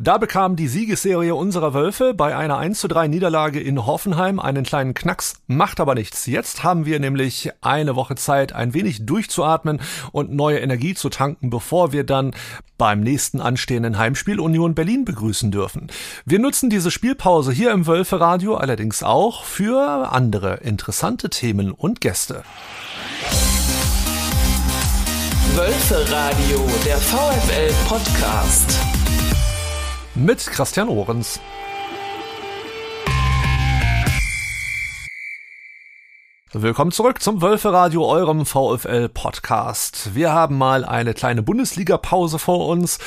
Da bekam die Siegesserie unserer Wölfe bei einer 1 zu 3 Niederlage in Hoffenheim einen kleinen Knacks, macht aber nichts. Jetzt haben wir nämlich eine Woche Zeit, ein wenig durchzuatmen und neue Energie zu tanken, bevor wir dann beim nächsten anstehenden Heimspiel Union Berlin begrüßen dürfen. Wir nutzen diese Spielpause hier im Wölfe Radio allerdings auch für andere interessante Themen und Gäste. Wölfe Radio, der VfL Podcast mit Christian Ohrens. Willkommen zurück zum Wölfe Radio, eurem VfL Podcast. Wir haben mal eine kleine Bundesliga-Pause vor uns,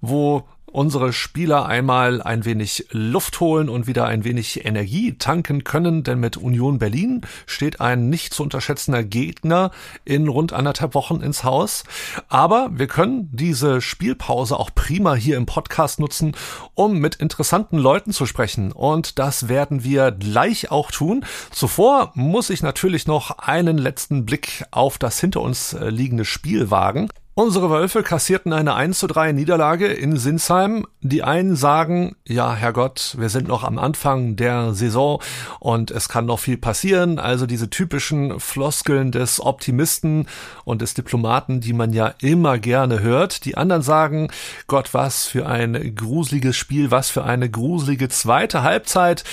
wo unsere Spieler einmal ein wenig Luft holen und wieder ein wenig Energie tanken können, denn mit Union Berlin steht ein nicht zu unterschätzender Gegner in rund anderthalb Wochen ins Haus. Aber wir können diese Spielpause auch prima hier im Podcast nutzen, um mit interessanten Leuten zu sprechen. Und das werden wir gleich auch tun. Zuvor muss ich natürlich noch einen letzten Blick auf das hinter uns äh, liegende Spiel wagen. Unsere Wölfe kassierten eine 1 zu 3 Niederlage in Sinsheim. Die einen sagen, ja, Herrgott, wir sind noch am Anfang der Saison und es kann noch viel passieren. Also diese typischen Floskeln des Optimisten und des Diplomaten, die man ja immer gerne hört. Die anderen sagen, Gott, was für ein gruseliges Spiel, was für eine gruselige zweite Halbzeit.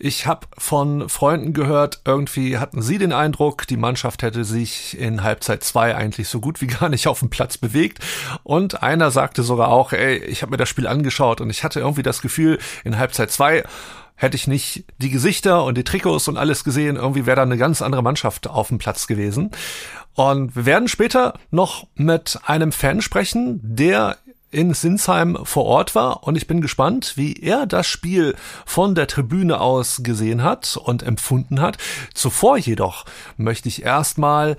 Ich habe von Freunden gehört, irgendwie hatten sie den Eindruck, die Mannschaft hätte sich in Halbzeit zwei eigentlich so gut wie gar nicht auf dem Platz bewegt. Und einer sagte sogar auch, ey, ich habe mir das Spiel angeschaut und ich hatte irgendwie das Gefühl, in Halbzeit zwei hätte ich nicht die Gesichter und die Trikots und alles gesehen, irgendwie wäre da eine ganz andere Mannschaft auf dem Platz gewesen. Und wir werden später noch mit einem Fan sprechen, der in Sinsheim vor Ort war und ich bin gespannt, wie er das Spiel von der Tribüne aus gesehen hat und empfunden hat. Zuvor jedoch möchte ich erstmal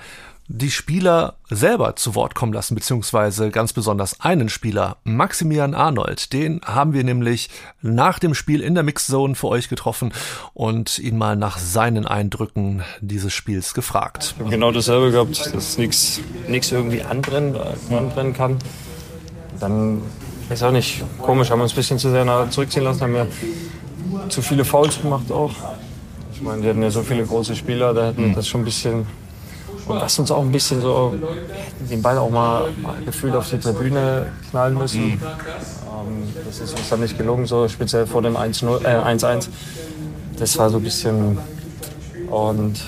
die Spieler selber zu Wort kommen lassen, beziehungsweise ganz besonders einen Spieler, Maximilian Arnold. Den haben wir nämlich nach dem Spiel in der Mixzone für euch getroffen und ihn mal nach seinen Eindrücken dieses Spiels gefragt. Genau dasselbe gehabt, dass nichts irgendwie anbrennen, anbrennen kann dann ist auch nicht komisch, haben wir uns ein bisschen zu sehr zurückziehen lassen, haben wir zu viele Fouls gemacht auch. Ich meine, wir hatten ja so viele große Spieler, da hätten wir das schon ein bisschen und lasst uns auch ein bisschen so den Ball auch mal, gefühlt auf die Tribüne knallen müssen. Mhm. Ähm, das ist uns dann nicht gelungen, so speziell vor dem 1-1. Äh, das war so ein bisschen. Und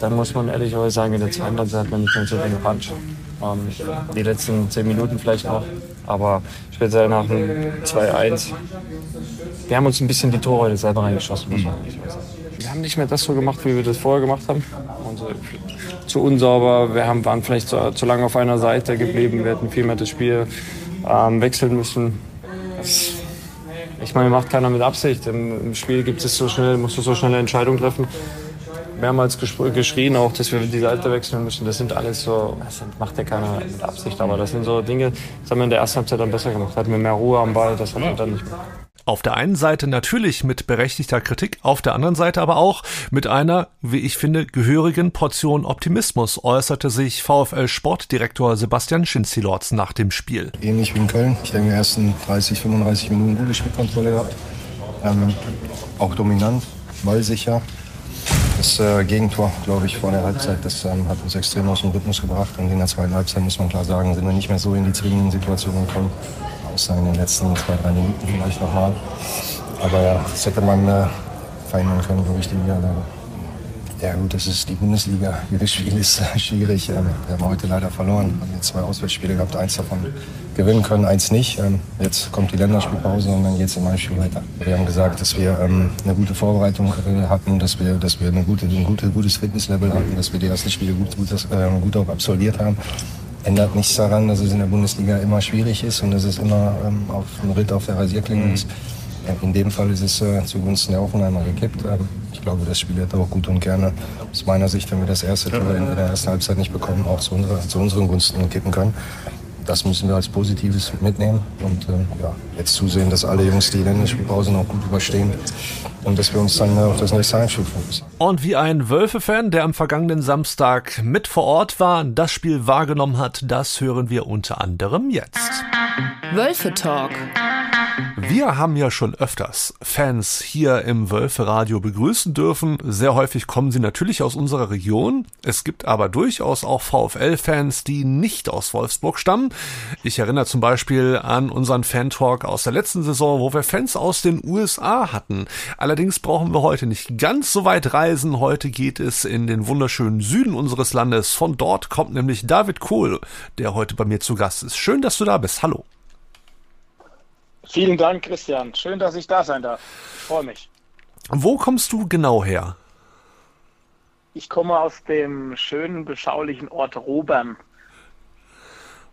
dann muss man ehrlicherweise sagen, in der zweiten Halbzeit hat man nicht mehr so den Punch. Ähm, die letzten zehn Minuten vielleicht noch. Aber speziell nach dem 2-1. Wir haben uns ein bisschen die Tore selber reingeschossen, muss. Wir haben nicht mehr das so gemacht, wie wir das vorher gemacht haben. So, zu unsauber. Wir haben, waren vielleicht zu, zu lange auf einer Seite geblieben. Wir hätten viel mehr das Spiel ähm, wechseln müssen. Das, ich meine, macht keiner mit Absicht. Im, Im, Spiel gibt es so schnell, musst du so schnelle Entscheidungen treffen mehrmals geschrien auch, dass wir die Seite wechseln müssen. Das sind alles so, das macht ja keiner mit Absicht, aber das sind so Dinge, das haben wir in der ersten Halbzeit dann besser gemacht. Hatten wir mehr Ruhe am Ball, das hatten wir dann nicht mehr. Auf der einen Seite natürlich mit berechtigter Kritik, auf der anderen Seite aber auch mit einer, wie ich finde, gehörigen Portion Optimismus äußerte sich VfL Sportdirektor Sebastian Schinzilorz nach dem Spiel. Ähnlich wie in Köln. Ich denke, die ersten 30, 35 Minuten gute Spielkontrolle gehabt. Ähm, auch dominant, ballsicher. Das äh, Gegentor, glaube ich, vor der Halbzeit, das ähm, hat uns extrem aus dem Rhythmus gebracht. Und in der zweiten Halbzeit, muss man klar sagen, sind wir nicht mehr so in die zwingenden Situationen gekommen. Außer in den letzten zwei, drei Minuten vielleicht nochmal. Aber ja, das hätte man äh, verhindern können, ich, die Niederlage. Ja gut, das ist die Bundesliga. Jedes Spiel ist schwierig. Ähm, wir haben heute leider verloren. Wir haben jetzt zwei Auswärtsspiele gehabt, eins davon gewinnen können, eins nicht. Ähm, jetzt kommt die Länderspielpause und dann geht es im Heimspiel weiter. Wir haben gesagt, dass wir ähm, eine gute Vorbereitung äh, hatten, dass wir, dass wir eine gute, ein gute, gutes Fitnesslevel hatten, dass wir die ersten Spiele gut, gut, gut auch absolviert haben. Ändert nichts daran, dass es in der Bundesliga immer schwierig ist und dass es immer ähm, auf ein Ritt auf der Rasierklinge ist. In dem Fall ist es äh, zugunsten der Offenheimer gekippt. Ähm, ich glaube, das Spiel hätte auch gut und gerne aus meiner Sicht, wenn wir das erste Tor in der ersten Halbzeit nicht bekommen, auch zu, unserer, zu unseren Gunsten kippen können das müssen wir als Positives mitnehmen und äh, ja, jetzt zusehen, dass alle Jungs die Länderspielpause noch gut überstehen und dass wir uns dann äh, auf das nächste Heimspiel fokussieren. Und wie ein Wölfe-Fan, der am vergangenen Samstag mit vor Ort war, das Spiel wahrgenommen hat, das hören wir unter anderem jetzt. Wölfe Talk Wir haben ja schon öfters Fans hier im Wölfe-Radio begrüßen dürfen. Sehr häufig kommen sie natürlich aus unserer Region. Es gibt aber durchaus auch VfL-Fans, die nicht aus Wolfsburg stammen. Ich erinnere zum Beispiel an unseren Fan-Talk aus der letzten Saison, wo wir Fans aus den USA hatten. Allerdings brauchen wir heute nicht ganz so weit reisen. Heute geht es in den wunderschönen Süden unseres Landes. Von dort kommt nämlich David Kohl, der heute bei mir zu Gast ist. Schön, dass du da bist. Hallo. Vielen Dank, Christian. Schön, dass ich da sein darf. Ich freue mich. Wo kommst du genau her? Ich komme aus dem schönen, beschaulichen Ort Robern.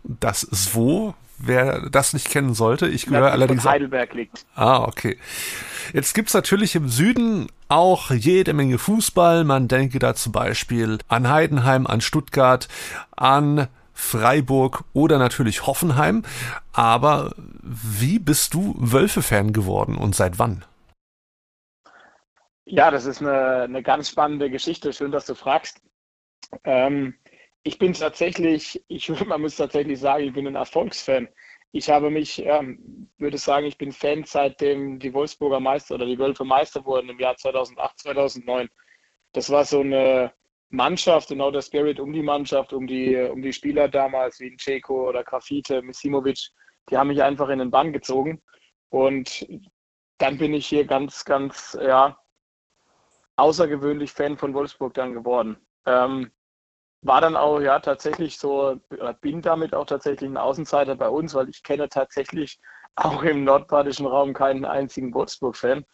Das ist wo? Wer das nicht kennen sollte, ich gehöre das allerdings. Heidelberg liegt. Ah, okay. Jetzt gibt's natürlich im Süden auch jede Menge Fußball. Man denke da zum Beispiel an Heidenheim, an Stuttgart, an Freiburg oder natürlich Hoffenheim. Aber wie bist du Wölfe-Fan geworden und seit wann? Ja, das ist eine, eine ganz spannende Geschichte. Schön, dass du fragst. Ähm, ich bin tatsächlich, ich man muss tatsächlich sagen, ich bin ein Erfolgsfan. Ich habe mich, ähm, würde sagen, ich bin Fan, seitdem die Wolfsburger Meister oder die Wölfe Meister wurden im Jahr 2008, 2009. Das war so eine Mannschaft, genau der Spirit um die Mannschaft, um die, um die Spieler damals, wie Ceko oder Grafite, Misimovic, die haben mich einfach in den Bann gezogen. Und dann bin ich hier ganz, ganz, ja, außergewöhnlich Fan von Wolfsburg dann geworden. Ähm, war dann auch, ja, tatsächlich so, bin damit auch tatsächlich ein Außenseiter bei uns, weil ich kenne tatsächlich auch im nordbadischen Raum keinen einzigen Wolfsburg-Fan.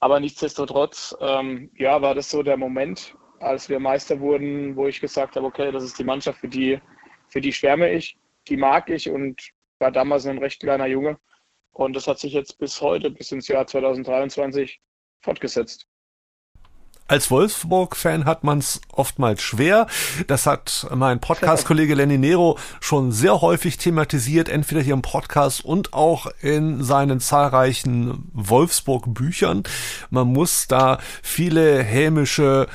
Aber nichtsdestotrotz, ähm, ja, war das so der Moment, als wir Meister wurden, wo ich gesagt habe, okay, das ist die Mannschaft, für die, für die schwärme ich, die mag ich und war damals ein recht kleiner Junge. Und das hat sich jetzt bis heute, bis ins Jahr 2023 fortgesetzt. Als Wolfsburg-Fan hat man es oftmals schwer. Das hat mein Podcast-Kollege Lenny Nero schon sehr häufig thematisiert, entweder hier im Podcast und auch in seinen zahlreichen Wolfsburg-Büchern. Man muss da viele hämische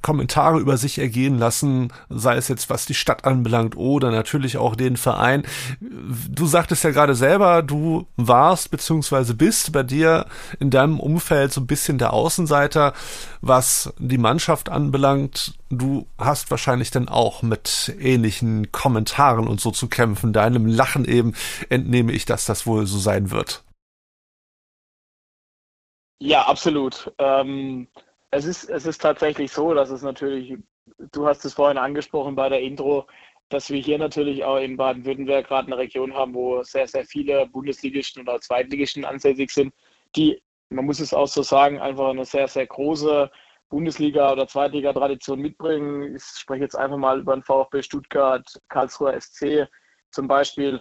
Kommentare über sich ergehen lassen, sei es jetzt was die Stadt anbelangt oder natürlich auch den Verein. Du sagtest ja gerade selber, du warst beziehungsweise bist bei dir in deinem Umfeld so ein bisschen der Außenseiter, was die Mannschaft anbelangt. Du hast wahrscheinlich dann auch mit ähnlichen Kommentaren und so zu kämpfen. Deinem Lachen eben entnehme ich, dass das wohl so sein wird. Ja, absolut. Ähm es ist, es ist tatsächlich so, dass es natürlich, du hast es vorhin angesprochen bei der Intro, dass wir hier natürlich auch in Baden-Württemberg gerade eine Region haben, wo sehr, sehr viele Bundesligisten oder Zweitligisten ansässig sind, die, man muss es auch so sagen, einfach eine sehr, sehr große Bundesliga- oder Zweitliga-Tradition mitbringen. Ich spreche jetzt einfach mal über den VfB Stuttgart, Karlsruher SC zum Beispiel.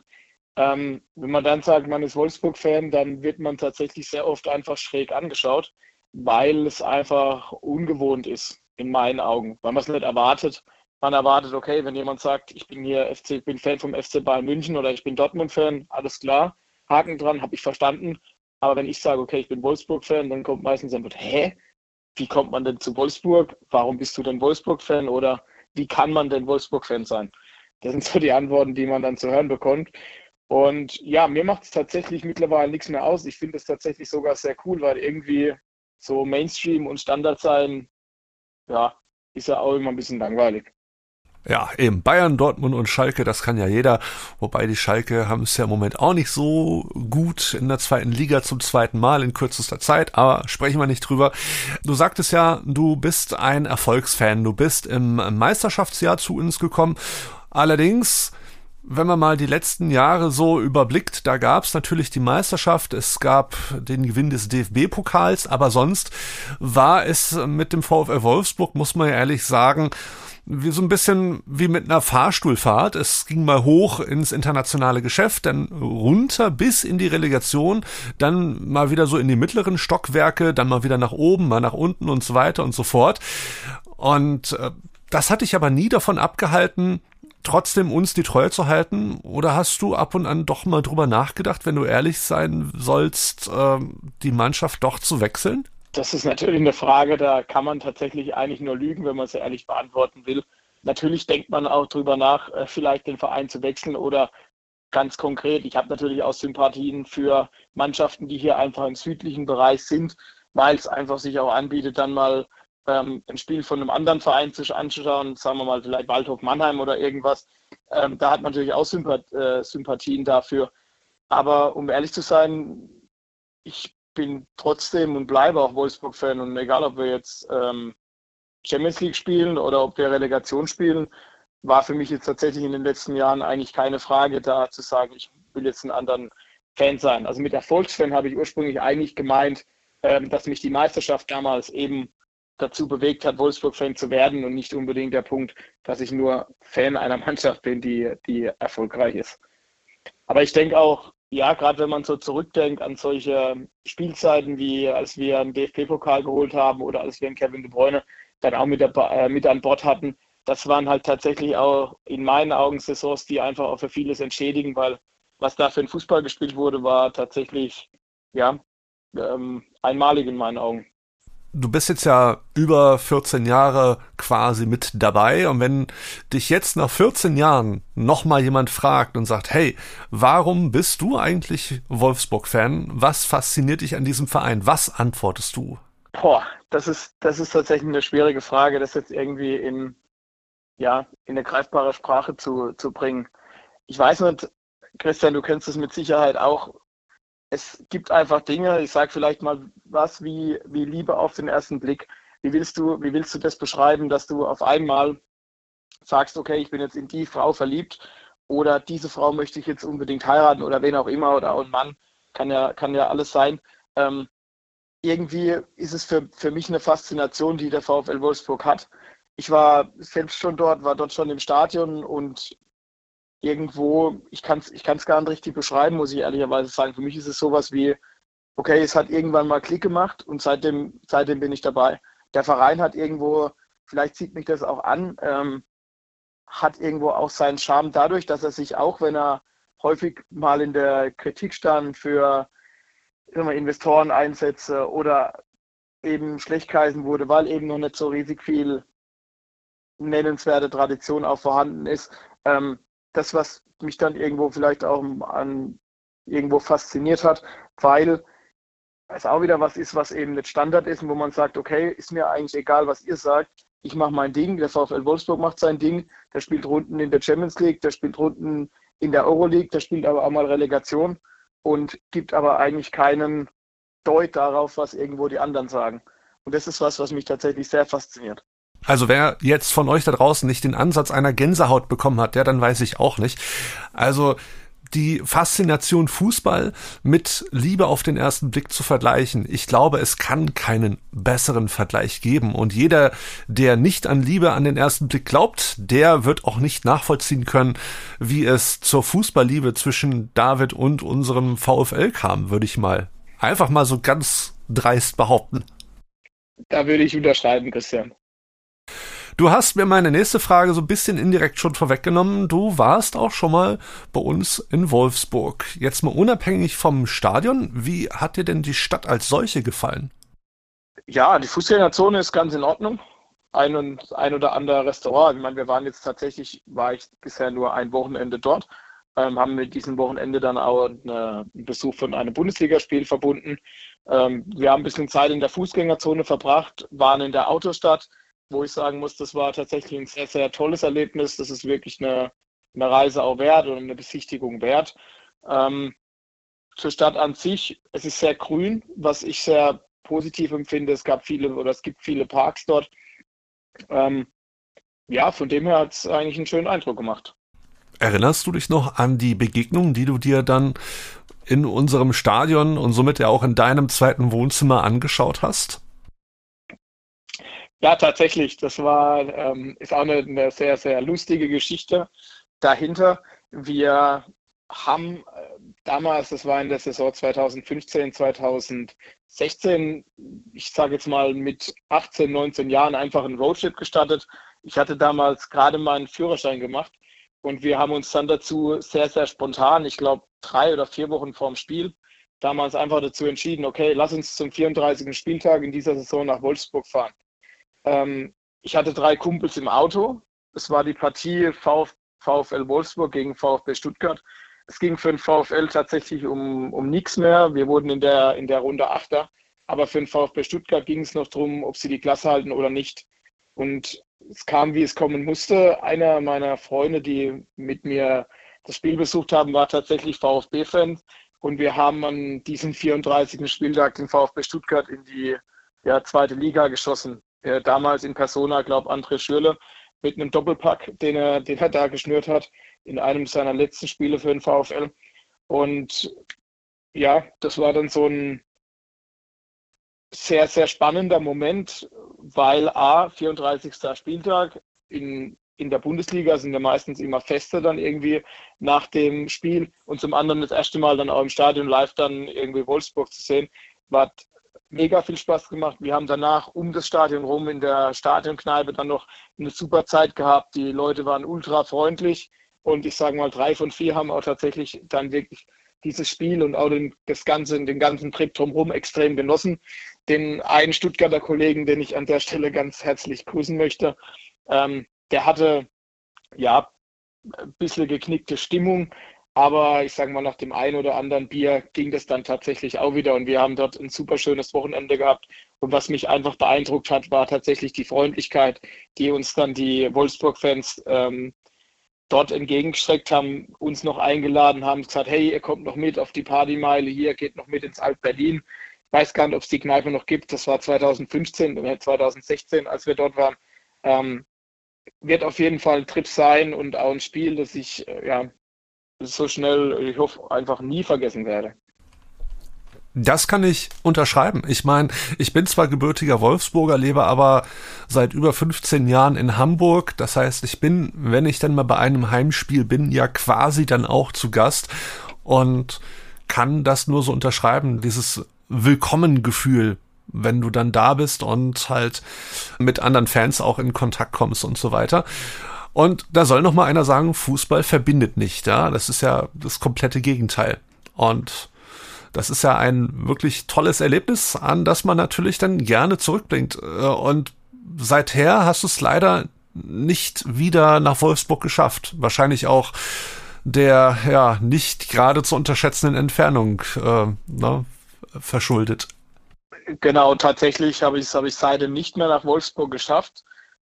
Ähm, wenn man dann sagt, man ist Wolfsburg-Fan, dann wird man tatsächlich sehr oft einfach schräg angeschaut weil es einfach ungewohnt ist, in meinen Augen, weil man es nicht erwartet. Man erwartet, okay, wenn jemand sagt, ich bin hier FC, bin Fan vom FC Bayern München oder ich bin Dortmund-Fan, alles klar, Haken dran, habe ich verstanden. Aber wenn ich sage, okay, ich bin Wolfsburg-Fan, dann kommt meistens ein Wort, hä? Wie kommt man denn zu Wolfsburg? Warum bist du denn Wolfsburg-Fan? Oder wie kann man denn Wolfsburg-Fan sein? Das sind so die Antworten, die man dann zu hören bekommt. Und ja, mir macht es tatsächlich mittlerweile nichts mehr aus. Ich finde es tatsächlich sogar sehr cool, weil irgendwie so Mainstream und Standard sein, ja, ist ja auch immer ein bisschen langweilig. Ja, eben Bayern, Dortmund und Schalke, das kann ja jeder. Wobei die Schalke haben es ja im Moment auch nicht so gut in der zweiten Liga zum zweiten Mal in kürzester Zeit, aber sprechen wir nicht drüber. Du sagtest ja, du bist ein Erfolgsfan. Du bist im Meisterschaftsjahr zu uns gekommen. Allerdings wenn man mal die letzten Jahre so überblickt, da gab es natürlich die Meisterschaft, es gab den Gewinn des DFB-Pokals, aber sonst war es mit dem VfL Wolfsburg, muss man ja ehrlich sagen, wie so ein bisschen wie mit einer Fahrstuhlfahrt. Es ging mal hoch ins internationale Geschäft, dann runter bis in die Relegation, dann mal wieder so in die mittleren Stockwerke, dann mal wieder nach oben, mal nach unten und so weiter und so fort. Und äh, das hat dich aber nie davon abgehalten, trotzdem uns die Treue zu halten? Oder hast du ab und an doch mal drüber nachgedacht, wenn du ehrlich sein sollst, äh, die Mannschaft doch zu wechseln? Das ist natürlich eine Frage, da kann man tatsächlich eigentlich nur lügen, wenn man es ehrlich beantworten will. Natürlich denkt man auch drüber nach, äh, vielleicht den Verein zu wechseln oder ganz konkret. Ich habe natürlich auch Sympathien für Mannschaften, die hier einfach im südlichen Bereich sind, weil es einfach sich auch anbietet, dann mal ähm, ein Spiel von einem anderen Verein zu anzuschauen, sagen wir mal vielleicht Waldhof Mannheim oder irgendwas. Ähm, da hat man natürlich auch Sympath äh, Sympathien dafür. Aber um ehrlich zu sein, ich bin trotzdem und bleibe auch Wolfsburg-Fan und egal, ob wir jetzt ähm, Champions League spielen oder ob wir Relegation spielen, war für mich jetzt tatsächlich in den letzten Jahren eigentlich keine Frage da zu sagen, ich will jetzt einen anderen Fan sein. Also mit Erfolgsfan habe ich ursprünglich eigentlich gemeint, ähm, dass mich die Meisterschaft damals eben dazu bewegt hat, Wolfsburg-Fan zu werden und nicht unbedingt der Punkt, dass ich nur Fan einer Mannschaft bin, die, die erfolgreich ist. Aber ich denke auch, ja, gerade wenn man so zurückdenkt an solche Spielzeiten, wie als wir einen DFB-Pokal geholt haben oder als wir einen Kevin De Bruyne dann auch mit, der, äh, mit an Bord hatten, das waren halt tatsächlich auch in meinen Augen Saisons, die einfach auch für vieles entschädigen, weil was da für ein Fußball gespielt wurde, war tatsächlich ja ähm, einmalig in meinen Augen du bist jetzt ja über 14 Jahre quasi mit dabei und wenn dich jetzt nach 14 Jahren nochmal jemand fragt und sagt, hey, warum bist du eigentlich Wolfsburg-Fan? Was fasziniert dich an diesem Verein? Was antwortest du? Boah, das ist, das ist tatsächlich eine schwierige Frage, das jetzt irgendwie in, ja, in eine greifbare Sprache zu, zu bringen. Ich weiß nicht, Christian, du kennst es mit Sicherheit auch es gibt einfach Dinge, ich sage vielleicht mal was wie, wie Liebe auf den ersten Blick. Wie willst du, wie willst du das beschreiben, dass du auf einmal sagst, okay, ich bin jetzt in die Frau verliebt oder diese Frau möchte ich jetzt unbedingt heiraten oder wen auch immer oder auch ein Mann, kann ja, kann ja alles sein. Ähm, irgendwie ist es für, für mich eine Faszination, die der VfL Wolfsburg hat. Ich war selbst schon dort, war dort schon im Stadion und irgendwo, ich kann es ich kann's gar nicht richtig beschreiben, muss ich ehrlicherweise sagen. Für mich ist es sowas wie, okay, es hat irgendwann mal Klick gemacht und seitdem, seitdem bin ich dabei. Der Verein hat irgendwo, vielleicht zieht mich das auch an, ähm, hat irgendwo auch seinen Charme dadurch, dass er sich auch, wenn er häufig mal in der Kritik stand für Investoreneinsätze oder eben schlecht geheißen wurde, weil eben noch nicht so riesig viel nennenswerte Tradition auch vorhanden ist, ähm, das, was mich dann irgendwo vielleicht auch an irgendwo fasziniert hat, weil es auch wieder was ist, was eben nicht Standard ist und wo man sagt, okay, ist mir eigentlich egal, was ihr sagt, ich mache mein Ding, der VfL Wolfsburg macht sein Ding, der spielt Runden in der Champions League, der spielt Runden in der Euroleague, der spielt aber auch mal Relegation und gibt aber eigentlich keinen Deut darauf, was irgendwo die anderen sagen. Und das ist was, was mich tatsächlich sehr fasziniert. Also wer jetzt von euch da draußen nicht den Ansatz einer Gänsehaut bekommen hat, der dann weiß ich auch nicht. Also die Faszination Fußball mit Liebe auf den ersten Blick zu vergleichen. Ich glaube, es kann keinen besseren Vergleich geben. Und jeder, der nicht an Liebe an den ersten Blick glaubt, der wird auch nicht nachvollziehen können, wie es zur Fußballliebe zwischen David und unserem VfL kam, würde ich mal einfach mal so ganz dreist behaupten. Da würde ich unterschreiben, Christian. Du hast mir meine nächste Frage so ein bisschen indirekt schon vorweggenommen. Du warst auch schon mal bei uns in Wolfsburg. Jetzt mal unabhängig vom Stadion, wie hat dir denn die Stadt als solche gefallen? Ja, die Fußgängerzone ist ganz in Ordnung. Ein und ein oder andere Restaurant. Ich meine, wir waren jetzt tatsächlich, war ich bisher nur ein Wochenende dort, ähm, haben mit diesem Wochenende dann auch eine, einen Besuch von einem Bundesligaspiel verbunden. Ähm, wir haben ein bisschen Zeit in der Fußgängerzone verbracht, waren in der Autostadt, wo ich sagen muss, das war tatsächlich ein sehr, sehr tolles Erlebnis. Das ist wirklich eine, eine Reise auch wert oder eine Besichtigung wert. Ähm, zur Stadt an sich, es ist sehr grün, was ich sehr positiv empfinde. Es gab viele oder es gibt viele Parks dort. Ähm, ja, von dem her hat es eigentlich einen schönen Eindruck gemacht. Erinnerst du dich noch an die Begegnung, die du dir dann in unserem Stadion und somit ja auch in deinem zweiten Wohnzimmer angeschaut hast? Ja, tatsächlich. Das war, ähm, ist auch eine, eine, sehr, sehr lustige Geschichte dahinter. Wir haben äh, damals, das war in der Saison 2015, 2016, ich sage jetzt mal mit 18, 19 Jahren einfach einen Roadtrip gestartet. Ich hatte damals gerade meinen Führerschein gemacht und wir haben uns dann dazu sehr, sehr spontan, ich glaube drei oder vier Wochen vorm Spiel, damals einfach dazu entschieden, okay, lass uns zum 34. Spieltag in dieser Saison nach Wolfsburg fahren. Ähm, ich hatte drei Kumpels im Auto. Es war die Partie Vf VfL Wolfsburg gegen VfB Stuttgart. es ging für den VfL tatsächlich um, um nichts mehr. Wir wurden in der, in der Runde Achter. Aber für den VfB Stuttgart ging es noch darum, ob sie die Klasse halten oder nicht. Und es kam, wie es kommen musste. Einer meiner Freunde, die mit mir das Spiel besucht haben, war tatsächlich VfB-Fan. Und wir haben an diesem 34. Spieltag den VfB Stuttgart in die ja, zweite Liga geschossen. Äh, damals in Persona, glaube André Schürle, mit einem Doppelpack, den er, den er da geschnürt hat, in einem seiner letzten Spiele für den VfL. Und ja, das war dann so ein sehr, sehr spannender Moment, weil A, 34. Spieltag in, in der Bundesliga sind ja meistens immer Feste dann irgendwie nach dem Spiel und zum anderen das erste Mal dann auch im Stadion live dann irgendwie Wolfsburg zu sehen, war mega viel Spaß gemacht. Wir haben danach um das Stadion rum in der Stadionkneipe dann noch eine super Zeit gehabt. Die Leute waren ultra freundlich und ich sage mal, drei von vier haben auch tatsächlich dann wirklich dieses Spiel und auch den, das ganze, den ganzen Trip drumherum extrem genossen. Den einen Stuttgarter Kollegen, den ich an der Stelle ganz herzlich grüßen möchte, ähm, der hatte ja ein bisschen geknickte Stimmung, aber ich sage mal, nach dem einen oder anderen Bier ging das dann tatsächlich auch wieder und wir haben dort ein super schönes Wochenende gehabt. Und was mich einfach beeindruckt hat, war tatsächlich die Freundlichkeit, die uns dann die Wolfsburg-Fans ähm, dort entgegengestreckt haben, uns noch eingeladen haben, gesagt, hey, ihr kommt noch mit auf die Partymeile hier, geht noch mit ins Alt-Berlin. Ich weiß gar nicht, ob es die Kneipe noch gibt. Das war 2015 oder 2016, als wir dort waren. Ähm, wird auf jeden Fall ein Trip sein und auch ein Spiel, das ich äh, ja, so schnell, ich hoffe, einfach nie vergessen werde. Das kann ich unterschreiben. Ich meine, ich bin zwar gebürtiger Wolfsburger, lebe aber seit über 15 Jahren in Hamburg. Das heißt, ich bin, wenn ich dann mal bei einem Heimspiel bin, ja quasi dann auch zu Gast und kann das nur so unterschreiben, dieses Willkommengefühl, wenn du dann da bist und halt mit anderen Fans auch in Kontakt kommst und so weiter. Und da soll noch mal einer sagen, Fußball verbindet nicht, ja. Das ist ja das komplette Gegenteil. Und das ist ja ein wirklich tolles Erlebnis, an das man natürlich dann gerne zurückbringt. Äh, und seither hast du es leider nicht wieder nach Wolfsburg geschafft. Wahrscheinlich auch der ja nicht gerade zu unterschätzenden Entfernung äh, ne, verschuldet. Genau, tatsächlich habe ich es hab seitdem nicht mehr nach Wolfsburg geschafft.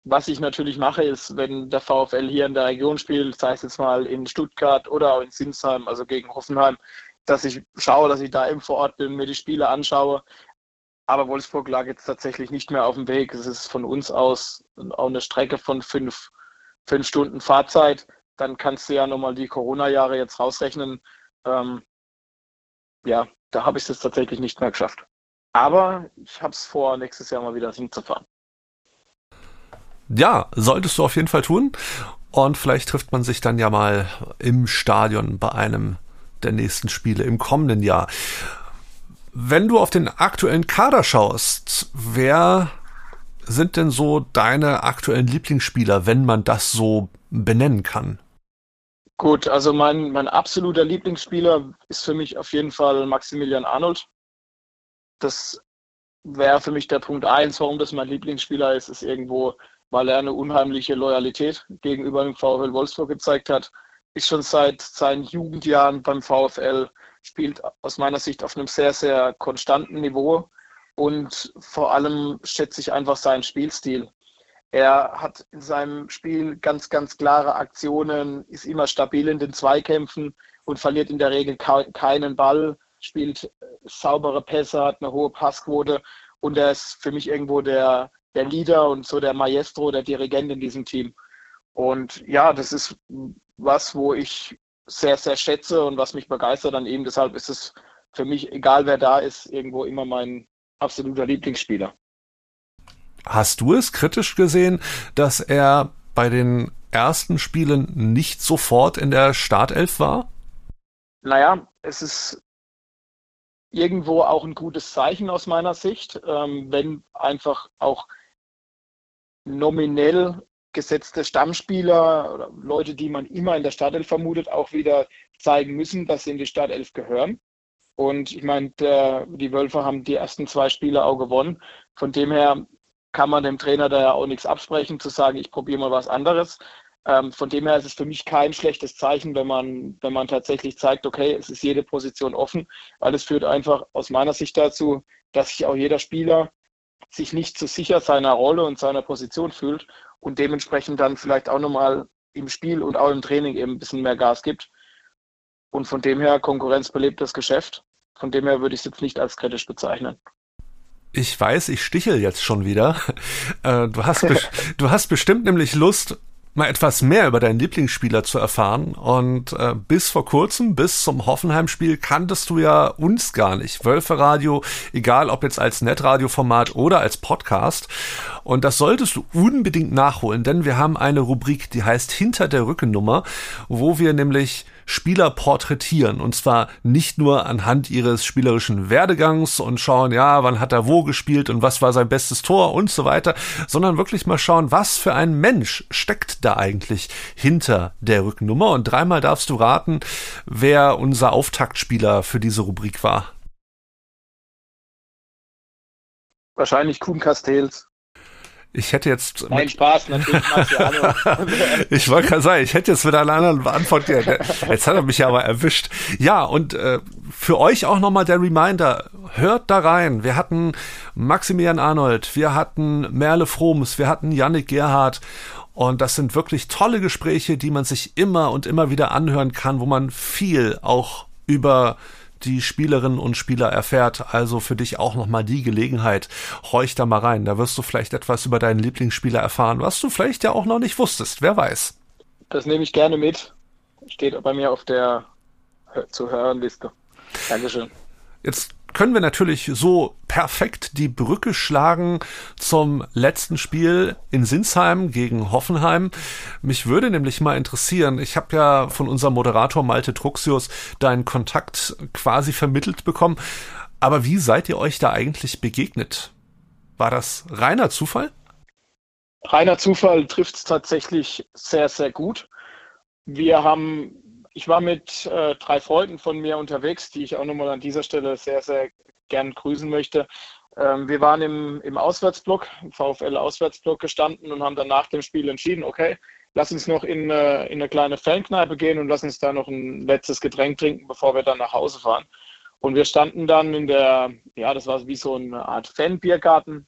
Was ich natürlich mache, ist, wenn der VfL hier in der Region spielt, sei es jetzt mal in Stuttgart oder auch in Sinsheim, also gegen Hoffenheim, dass ich schaue, dass ich da eben vor Ort bin, mir die Spiele anschaue. Aber Wolfsburg lag jetzt tatsächlich nicht mehr auf dem Weg. Es ist von uns aus auch eine Strecke von fünf, fünf Stunden Fahrzeit. Dann kannst du ja nochmal die Corona-Jahre jetzt rausrechnen. Ähm, ja, da habe ich es tatsächlich nicht mehr geschafft. Aber ich habe es vor, nächstes Jahr mal wieder hinzufahren. Ja, solltest du auf jeden Fall tun. Und vielleicht trifft man sich dann ja mal im Stadion bei einem der nächsten Spiele im kommenden Jahr. Wenn du auf den aktuellen Kader schaust, wer sind denn so deine aktuellen Lieblingsspieler, wenn man das so benennen kann? Gut, also mein, mein absoluter Lieblingsspieler ist für mich auf jeden Fall Maximilian Arnold. Das wäre für mich der Punkt eins, warum das mein Lieblingsspieler ist, ist irgendwo, weil er eine unheimliche Loyalität gegenüber dem VfL Wolfsburg gezeigt hat ist schon seit seinen Jugendjahren beim VfL, spielt aus meiner Sicht auf einem sehr, sehr konstanten Niveau und vor allem schätze ich einfach seinen Spielstil. Er hat in seinem Spiel ganz, ganz klare Aktionen, ist immer stabil in den Zweikämpfen und verliert in der Regel keinen Ball, spielt saubere Pässe, hat eine hohe Passquote und er ist für mich irgendwo der, der Leader und so der Maestro, der Dirigent in diesem Team. Und ja, das ist was, wo ich sehr, sehr schätze und was mich begeistert an ihm. Deshalb ist es für mich, egal wer da ist, irgendwo immer mein absoluter Lieblingsspieler. Hast du es kritisch gesehen, dass er bei den ersten Spielen nicht sofort in der Startelf war? Naja, es ist irgendwo auch ein gutes Zeichen aus meiner Sicht, ähm, wenn einfach auch nominell gesetzte Stammspieler oder Leute, die man immer in der Startelf vermutet, auch wieder zeigen müssen, dass sie in die Startelf gehören. Und ich meine, die Wölfe haben die ersten zwei Spiele auch gewonnen. Von dem her kann man dem Trainer da ja auch nichts absprechen, zu sagen, ich probiere mal was anderes. Ähm, von dem her ist es für mich kein schlechtes Zeichen, wenn man, wenn man tatsächlich zeigt, okay, es ist jede Position offen, weil es führt einfach aus meiner Sicht dazu, dass sich auch jeder Spieler sich nicht zu sicher seiner Rolle und seiner Position fühlt und dementsprechend dann vielleicht auch nochmal im Spiel und auch im Training eben ein bisschen mehr Gas gibt. Und von dem her, Konkurrenz belebt das Geschäft. Von dem her würde ich es jetzt nicht als kritisch bezeichnen. Ich weiß, ich stichel jetzt schon wieder. Äh, du, hast du hast bestimmt nämlich Lust, mal etwas mehr über deinen Lieblingsspieler zu erfahren. Und äh, bis vor kurzem, bis zum Hoffenheim-Spiel, kanntest du ja uns gar nicht. Wölfe Radio, egal ob jetzt als Netradioformat oder als Podcast. Und das solltest du unbedingt nachholen, denn wir haben eine Rubrik, die heißt Hinter der Rückennummer, wo wir nämlich Spieler porträtieren. Und zwar nicht nur anhand ihres spielerischen Werdegangs und schauen, ja, wann hat er wo gespielt und was war sein bestes Tor und so weiter, sondern wirklich mal schauen, was für ein Mensch steckt da eigentlich hinter der Rückennummer. Und dreimal darfst du raten, wer unser Auftaktspieler für diese Rubrik war. Wahrscheinlich Kuhn Castells. Ich hätte jetzt. Nein, Spaß, natürlich Marciano. ich wollte gerade sagen, ich hätte jetzt mit einer anderen Antwort. Jetzt hat er mich ja aber erwischt. Ja, und äh, für euch auch nochmal der Reminder. Hört da rein. Wir hatten Maximilian Arnold, wir hatten Merle Froms, wir hatten Yannick Gerhardt. Und das sind wirklich tolle Gespräche, die man sich immer und immer wieder anhören kann, wo man viel auch über die Spielerinnen und Spieler erfährt. Also für dich auch nochmal die Gelegenheit. Horch da mal rein. Da wirst du vielleicht etwas über deinen Lieblingsspieler erfahren, was du vielleicht ja auch noch nicht wusstest. Wer weiß. Das nehme ich gerne mit. Steht bei mir auf der zu hören Liste. Dankeschön. Jetzt können wir natürlich so perfekt die Brücke schlagen zum letzten Spiel in Sinsheim gegen Hoffenheim. Mich würde nämlich mal interessieren, ich habe ja von unserem Moderator Malte Truxius deinen Kontakt quasi vermittelt bekommen, aber wie seid ihr euch da eigentlich begegnet? War das reiner Zufall? Reiner Zufall trifft es tatsächlich sehr, sehr gut. Wir haben ich war mit äh, drei Freunden von mir unterwegs, die ich auch nochmal an dieser Stelle sehr, sehr gern grüßen möchte. Ähm, wir waren im, im Auswärtsblock, im VfL-Auswärtsblock gestanden und haben dann nach dem Spiel entschieden, okay, lass uns noch in, äh, in eine kleine Fankneipe gehen und lass uns da noch ein letztes Getränk trinken, bevor wir dann nach Hause fahren. Und wir standen dann in der, ja, das war wie so eine Art Fanbiergarten.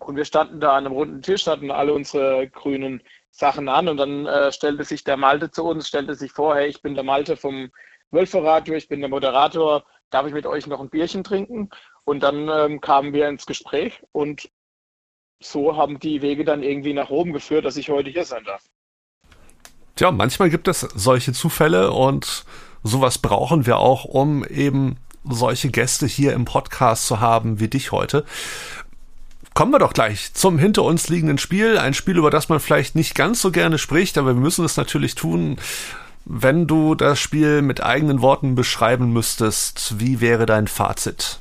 Und wir standen da an einem runden Tisch, hatten alle unsere grünen Sachen an und dann äh, stellte sich der Malte zu uns, stellte sich vor, hey, ich bin der Malte vom Wölferadio, ich bin der Moderator, darf ich mit euch noch ein Bierchen trinken? Und dann ähm, kamen wir ins Gespräch und so haben die Wege dann irgendwie nach oben geführt, dass ich heute hier sein darf. Tja, manchmal gibt es solche Zufälle und sowas brauchen wir auch, um eben solche Gäste hier im Podcast zu haben wie dich heute. Kommen wir doch gleich zum hinter uns liegenden Spiel. Ein Spiel, über das man vielleicht nicht ganz so gerne spricht, aber wir müssen es natürlich tun. Wenn du das Spiel mit eigenen Worten beschreiben müsstest, wie wäre dein Fazit?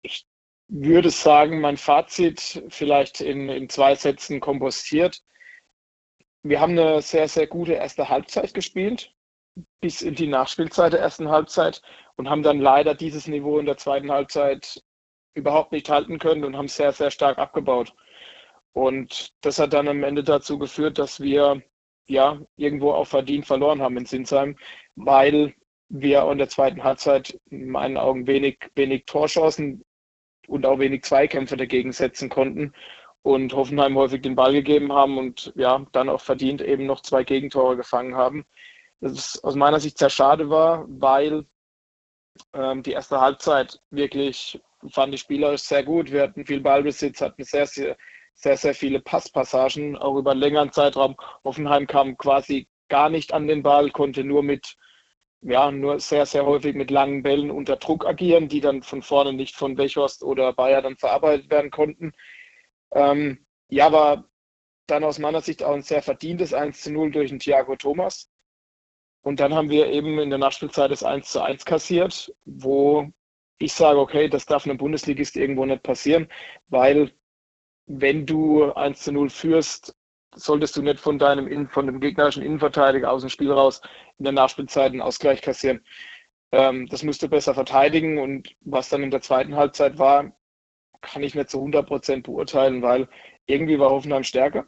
Ich würde sagen, mein Fazit vielleicht in, in zwei Sätzen kompostiert. Wir haben eine sehr, sehr gute erste Halbzeit gespielt, bis in die Nachspielzeit der ersten Halbzeit und haben dann leider dieses Niveau in der zweiten Halbzeit überhaupt nicht halten können und haben sehr, sehr stark abgebaut. Und das hat dann am Ende dazu geführt, dass wir ja irgendwo auch verdient verloren haben in Sinsheim, weil wir in der zweiten Halbzeit in meinen Augen wenig, wenig Torchancen und auch wenig Zweikämpfe dagegen setzen konnten und Hoffenheim häufig den Ball gegeben haben und ja, dann auch verdient eben noch zwei Gegentore gefangen haben. Das aus meiner Sicht sehr schade war, weil ähm, die erste Halbzeit wirklich fand die Spieler sehr gut. Wir hatten viel Ballbesitz, hatten sehr, sehr, sehr, sehr viele Passpassagen, auch über einen längeren Zeitraum. Hoffenheim kam quasi gar nicht an den Ball, konnte nur mit, ja, nur sehr, sehr häufig mit langen Bällen unter Druck agieren, die dann von vorne nicht von Bechhorst oder Bayer dann verarbeitet werden konnten. Ähm, ja, war dann aus meiner Sicht auch ein sehr verdientes 1 zu 0 durch den Thiago Thomas. Und dann haben wir eben in der Nachspielzeit das 1 zu 1 kassiert, wo ich sage, okay, das darf einem Bundesligist irgendwo nicht passieren, weil wenn du 1 zu 0 führst, solltest du nicht von deinem von dem gegnerischen Innenverteidiger aus dem Spiel raus in der Nachspielzeit einen Ausgleich kassieren. Ähm, das musst du besser verteidigen und was dann in der zweiten Halbzeit war, kann ich nicht zu 100 Prozent beurteilen, weil irgendwie war Hoffenheim stärker.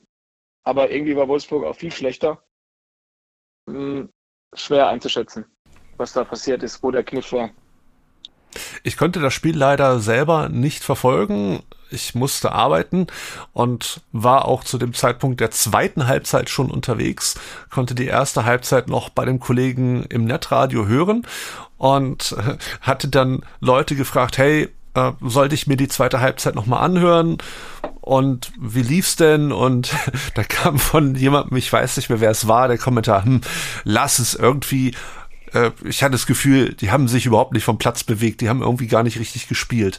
aber irgendwie war Wolfsburg auch viel schlechter. Hm, schwer einzuschätzen, was da passiert ist, wo der Kniff war. Ich konnte das Spiel leider selber nicht verfolgen. Ich musste arbeiten und war auch zu dem Zeitpunkt der zweiten Halbzeit schon unterwegs, konnte die erste Halbzeit noch bei dem Kollegen im Netradio hören und hatte dann Leute gefragt, hey, äh, sollte ich mir die zweite Halbzeit nochmal anhören? Und wie lief's denn? Und da kam von jemandem, ich weiß nicht mehr, wer es war, der Kommentar, hm, lass es irgendwie äh, ich hatte das Gefühl, die haben sich überhaupt nicht vom Platz bewegt, die haben irgendwie gar nicht richtig gespielt.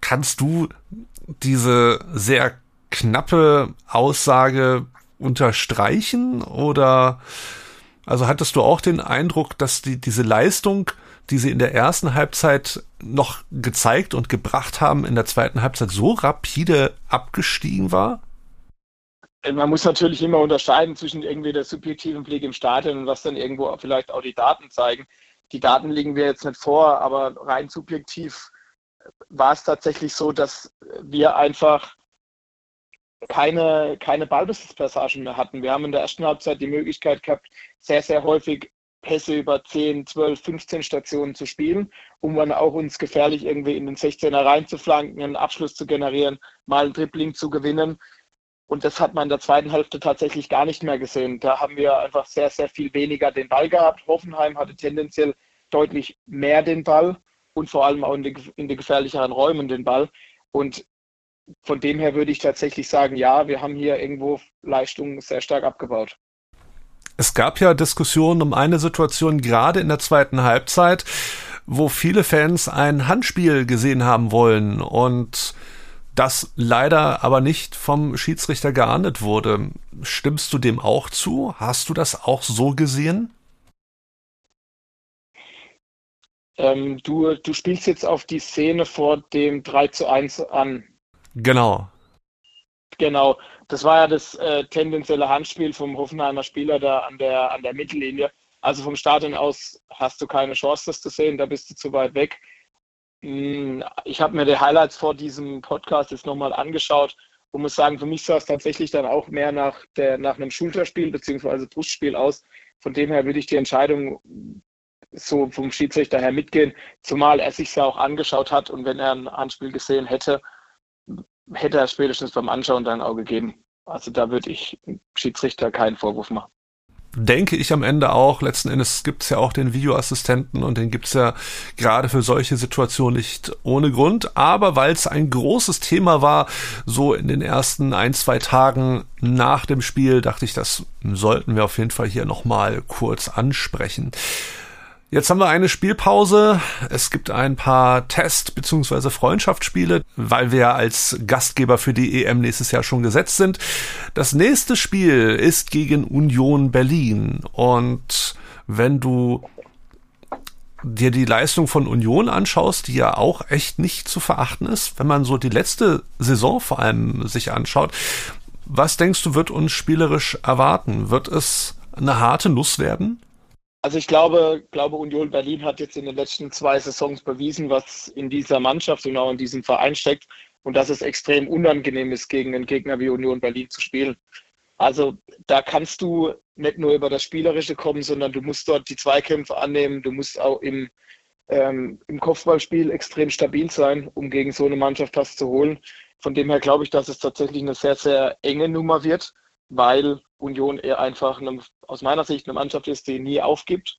Kannst du diese sehr knappe Aussage unterstreichen oder also hattest du auch den Eindruck, dass die diese Leistung, die sie in der ersten Halbzeit noch gezeigt und gebracht haben, in der zweiten Halbzeit so rapide abgestiegen war? Man muss natürlich immer unterscheiden zwischen irgendwie der subjektiven Blick im Stadion und was dann irgendwo vielleicht auch die Daten zeigen. Die Daten liegen wir jetzt nicht vor, aber rein subjektiv war es tatsächlich so, dass wir einfach keine, keine Ballbesitzpassagen mehr hatten. Wir haben in der ersten Halbzeit die Möglichkeit gehabt, sehr, sehr häufig Pässe über 10, 12, 15 Stationen zu spielen, um dann auch uns gefährlich irgendwie in den 16er reinzuflanken, einen Abschluss zu generieren, mal ein Dribbling zu gewinnen. Und das hat man in der zweiten Hälfte tatsächlich gar nicht mehr gesehen. Da haben wir einfach sehr, sehr viel weniger den Ball gehabt. Hoffenheim hatte tendenziell deutlich mehr den Ball und vor allem auch in den, in den gefährlicheren Räumen den Ball. Und von dem her würde ich tatsächlich sagen, ja, wir haben hier irgendwo Leistungen sehr stark abgebaut. Es gab ja Diskussionen um eine Situation gerade in der zweiten Halbzeit, wo viele Fans ein Handspiel gesehen haben wollen und das leider aber nicht vom Schiedsrichter geahndet wurde. Stimmst du dem auch zu? Hast du das auch so gesehen? Ähm, du, du spielst jetzt auf die Szene vor dem 3 zu 1 an. Genau. Genau. Das war ja das äh, tendenzielle Handspiel vom Hoffenheimer Spieler da an der, an der Mittellinie. Also vom Stadion aus hast du keine Chance, das zu sehen, da bist du zu weit weg. Hm, ich habe mir die Highlights vor diesem Podcast jetzt nochmal angeschaut und muss sagen, für mich sah es tatsächlich dann auch mehr nach, der, nach einem Schulterspiel bzw. Brustspiel aus. Von dem her würde ich die Entscheidung so vom Schiedsrichter her mitgehen, zumal er sich ja auch angeschaut hat und wenn er ein Handspiel gesehen hätte, hätte er spätestens beim Anschauen dann auch gegeben. Also da würde ich Schiedsrichter keinen Vorwurf machen denke ich am Ende auch, letzten Endes gibt's ja auch den Videoassistenten und den gibt's ja gerade für solche Situationen nicht ohne Grund. Aber weil es ein großes Thema war, so in den ersten ein, zwei Tagen nach dem Spiel, dachte ich, das sollten wir auf jeden Fall hier nochmal kurz ansprechen. Jetzt haben wir eine Spielpause. Es gibt ein paar Test- bzw. Freundschaftsspiele, weil wir als Gastgeber für die EM nächstes Jahr schon gesetzt sind. Das nächste Spiel ist gegen Union Berlin. Und wenn du dir die Leistung von Union anschaust, die ja auch echt nicht zu verachten ist, wenn man so die letzte Saison vor allem sich anschaut, was denkst du, wird uns spielerisch erwarten? Wird es eine harte Nuss werden? Also ich glaube, glaube, Union Berlin hat jetzt in den letzten zwei Saisons bewiesen, was in dieser Mannschaft und auch in diesem Verein steckt und dass es extrem unangenehm ist, gegen einen Gegner wie Union Berlin zu spielen. Also da kannst du nicht nur über das Spielerische kommen, sondern du musst dort die Zweikämpfe annehmen, du musst auch im, ähm, im Kopfballspiel extrem stabil sein, um gegen so eine Mannschaft was zu holen. Von dem her glaube ich, dass es tatsächlich eine sehr, sehr enge Nummer wird weil Union eher einfach eine, aus meiner Sicht eine Mannschaft ist, die nie aufgibt.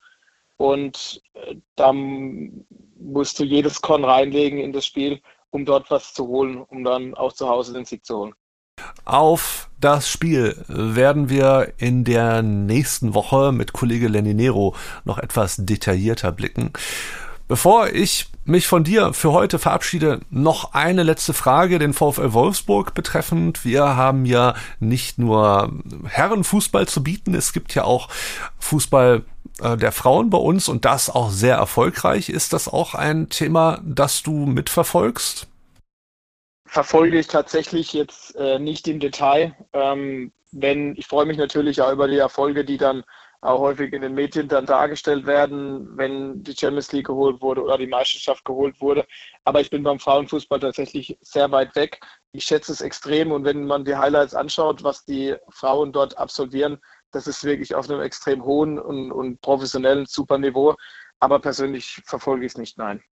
Und äh, dann musst du jedes Korn reinlegen in das Spiel, um dort was zu holen, um dann auch zu Hause den Sieg zu holen. Auf das Spiel werden wir in der nächsten Woche mit Kollege Lenny Nero noch etwas detaillierter blicken. Bevor ich mich von dir für heute verabschiede, noch eine letzte Frage, den VfL Wolfsburg betreffend. Wir haben ja nicht nur Herrenfußball zu bieten, es gibt ja auch Fußball äh, der Frauen bei uns und das auch sehr erfolgreich. Ist das auch ein Thema, das du mitverfolgst? Verfolge ich tatsächlich jetzt äh, nicht im Detail. Ähm, wenn, ich freue mich natürlich auch über die Erfolge, die dann auch häufig in den Medien dann dargestellt werden, wenn die Champions League geholt wurde oder die Meisterschaft geholt wurde. Aber ich bin beim Frauenfußball tatsächlich sehr weit weg. Ich schätze es extrem und wenn man die Highlights anschaut, was die Frauen dort absolvieren, das ist wirklich auf einem extrem hohen und, und professionellen super Niveau. Aber persönlich verfolge ich es nicht, nein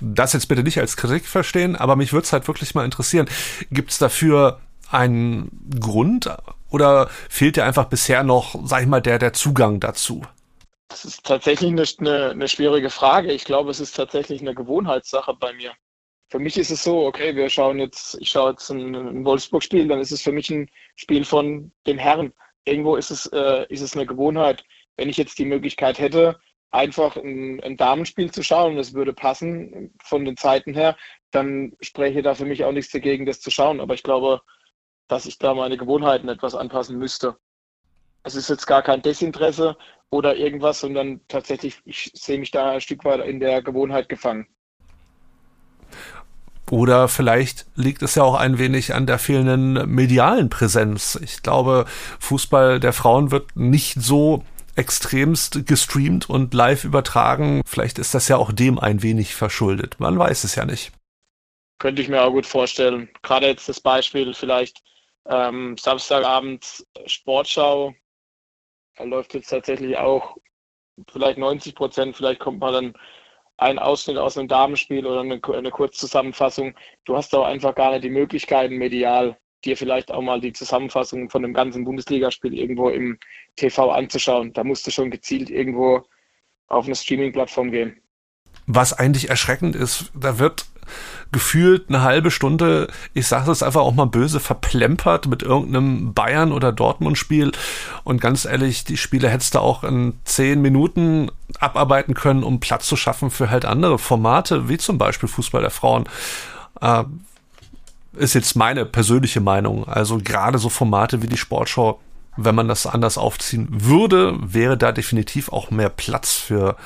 das jetzt bitte nicht als Kritik verstehen, aber mich würde es halt wirklich mal interessieren. Gibt es dafür einen Grund oder fehlt dir einfach bisher noch, sag ich mal, der, der Zugang dazu? Das ist tatsächlich eine, eine, schwierige Frage. Ich glaube, es ist tatsächlich eine Gewohnheitssache bei mir. Für mich ist es so, okay, wir schauen jetzt, ich schaue jetzt ein, ein Wolfsburg-Spiel, dann ist es für mich ein Spiel von den Herren. Irgendwo ist es, äh, ist es eine Gewohnheit. Wenn ich jetzt die Möglichkeit hätte, einfach ein, ein Damenspiel zu schauen es würde passen von den Zeiten her, dann spreche da für mich auch nichts dagegen, das zu schauen. Aber ich glaube, dass ich da meine Gewohnheiten etwas anpassen müsste. Es ist jetzt gar kein Desinteresse oder irgendwas, sondern tatsächlich, ich sehe mich da ein Stück weit in der Gewohnheit gefangen. Oder vielleicht liegt es ja auch ein wenig an der fehlenden medialen Präsenz. Ich glaube, Fußball der Frauen wird nicht so extremst gestreamt und live übertragen. Vielleicht ist das ja auch dem ein wenig verschuldet. Man weiß es ja nicht. Könnte ich mir auch gut vorstellen. Gerade jetzt das Beispiel vielleicht ähm, Samstagabend Sportschau. Da läuft jetzt tatsächlich auch vielleicht 90 Prozent. Vielleicht kommt mal dann ein Ausschnitt aus einem Damenspiel oder eine, eine Kurzzusammenfassung. Du hast auch einfach gar nicht die Möglichkeiten medial dir vielleicht auch mal die Zusammenfassung von dem ganzen Bundesligaspiel irgendwo im TV anzuschauen. Da musst du schon gezielt irgendwo auf eine Streaming-Plattform gehen. Was eigentlich erschreckend ist, da wird gefühlt eine halbe Stunde, ich sage es einfach auch mal böse, verplempert mit irgendeinem Bayern- oder Dortmund-Spiel. Und ganz ehrlich, die Spiele hättest du auch in zehn Minuten abarbeiten können, um Platz zu schaffen für halt andere Formate, wie zum Beispiel Fußball der Frauen. Äh, ist jetzt meine persönliche Meinung. Also gerade so Formate wie die Sportschau, wenn man das anders aufziehen würde, wäre da definitiv auch mehr Platz für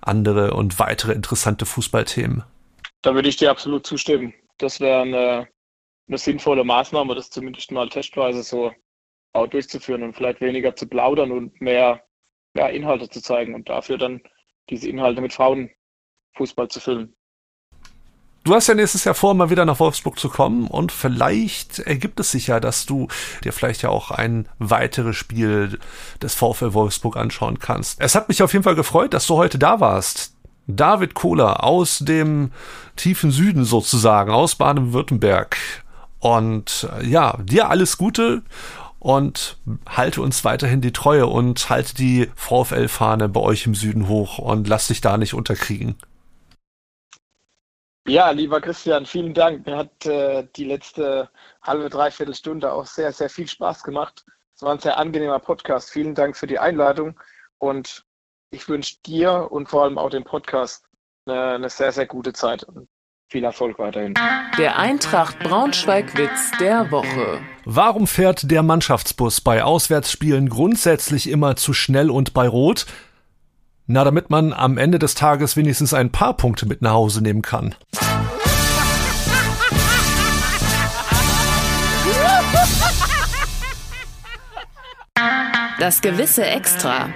andere und weitere interessante Fußballthemen. Da würde ich dir absolut zustimmen. Das wäre eine, eine sinnvolle Maßnahme, das zumindest mal testweise so auch durchzuführen und vielleicht weniger zu plaudern und mehr, mehr Inhalte zu zeigen und dafür dann diese Inhalte mit Frauenfußball zu füllen. Du hast ja nächstes Jahr vor, mal wieder nach Wolfsburg zu kommen und vielleicht ergibt es sich ja, dass du dir vielleicht ja auch ein weiteres Spiel des VfL Wolfsburg anschauen kannst. Es hat mich auf jeden Fall gefreut, dass du heute da warst. David Kohler aus dem tiefen Süden sozusagen, aus Baden-Württemberg. Und äh, ja, dir alles Gute und halte uns weiterhin die Treue und halte die VfL-Fahne bei euch im Süden hoch und lass dich da nicht unterkriegen. Ja, lieber Christian, vielen Dank. Mir hat äh, die letzte halbe, dreiviertel Stunde auch sehr, sehr viel Spaß gemacht. Es war ein sehr angenehmer Podcast. Vielen Dank für die Einladung und ich wünsche dir und vor allem auch dem Podcast eine, eine sehr, sehr gute Zeit und viel Erfolg weiterhin. Der Eintracht Braunschweig-Witz der Woche. Warum fährt der Mannschaftsbus bei Auswärtsspielen grundsätzlich immer zu schnell und bei Rot? Na, damit man am Ende des Tages wenigstens ein paar Punkte mit nach Hause nehmen kann. Das gewisse Extra.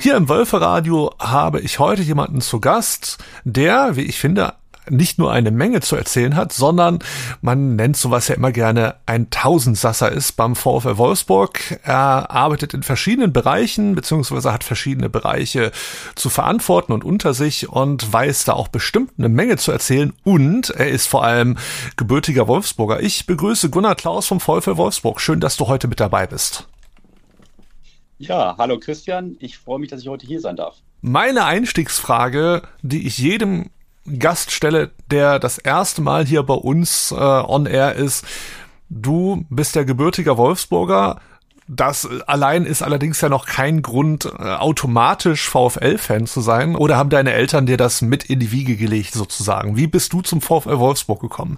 Hier im Wölferadio habe ich heute jemanden zu Gast, der, wie ich finde, nicht nur eine Menge zu erzählen hat, sondern man nennt sowas ja immer gerne ein Tausendsasser ist beim VfL Wolfsburg. Er arbeitet in verschiedenen Bereichen, beziehungsweise hat verschiedene Bereiche zu verantworten und unter sich und weiß da auch bestimmt eine Menge zu erzählen und er ist vor allem gebürtiger Wolfsburger. Ich begrüße Gunnar Klaus vom VfL Wolfsburg. Schön, dass du heute mit dabei bist. Ja, hallo Christian. Ich freue mich, dass ich heute hier sein darf. Meine Einstiegsfrage, die ich jedem Gast stelle, der das erste Mal hier bei uns äh, on air ist. Du bist der gebürtiger Wolfsburger. Das allein ist allerdings ja noch kein Grund, äh, automatisch VfL-Fan zu sein. Oder haben deine Eltern dir das mit in die Wiege gelegt, sozusagen? Wie bist du zum VfL Wolfsburg gekommen?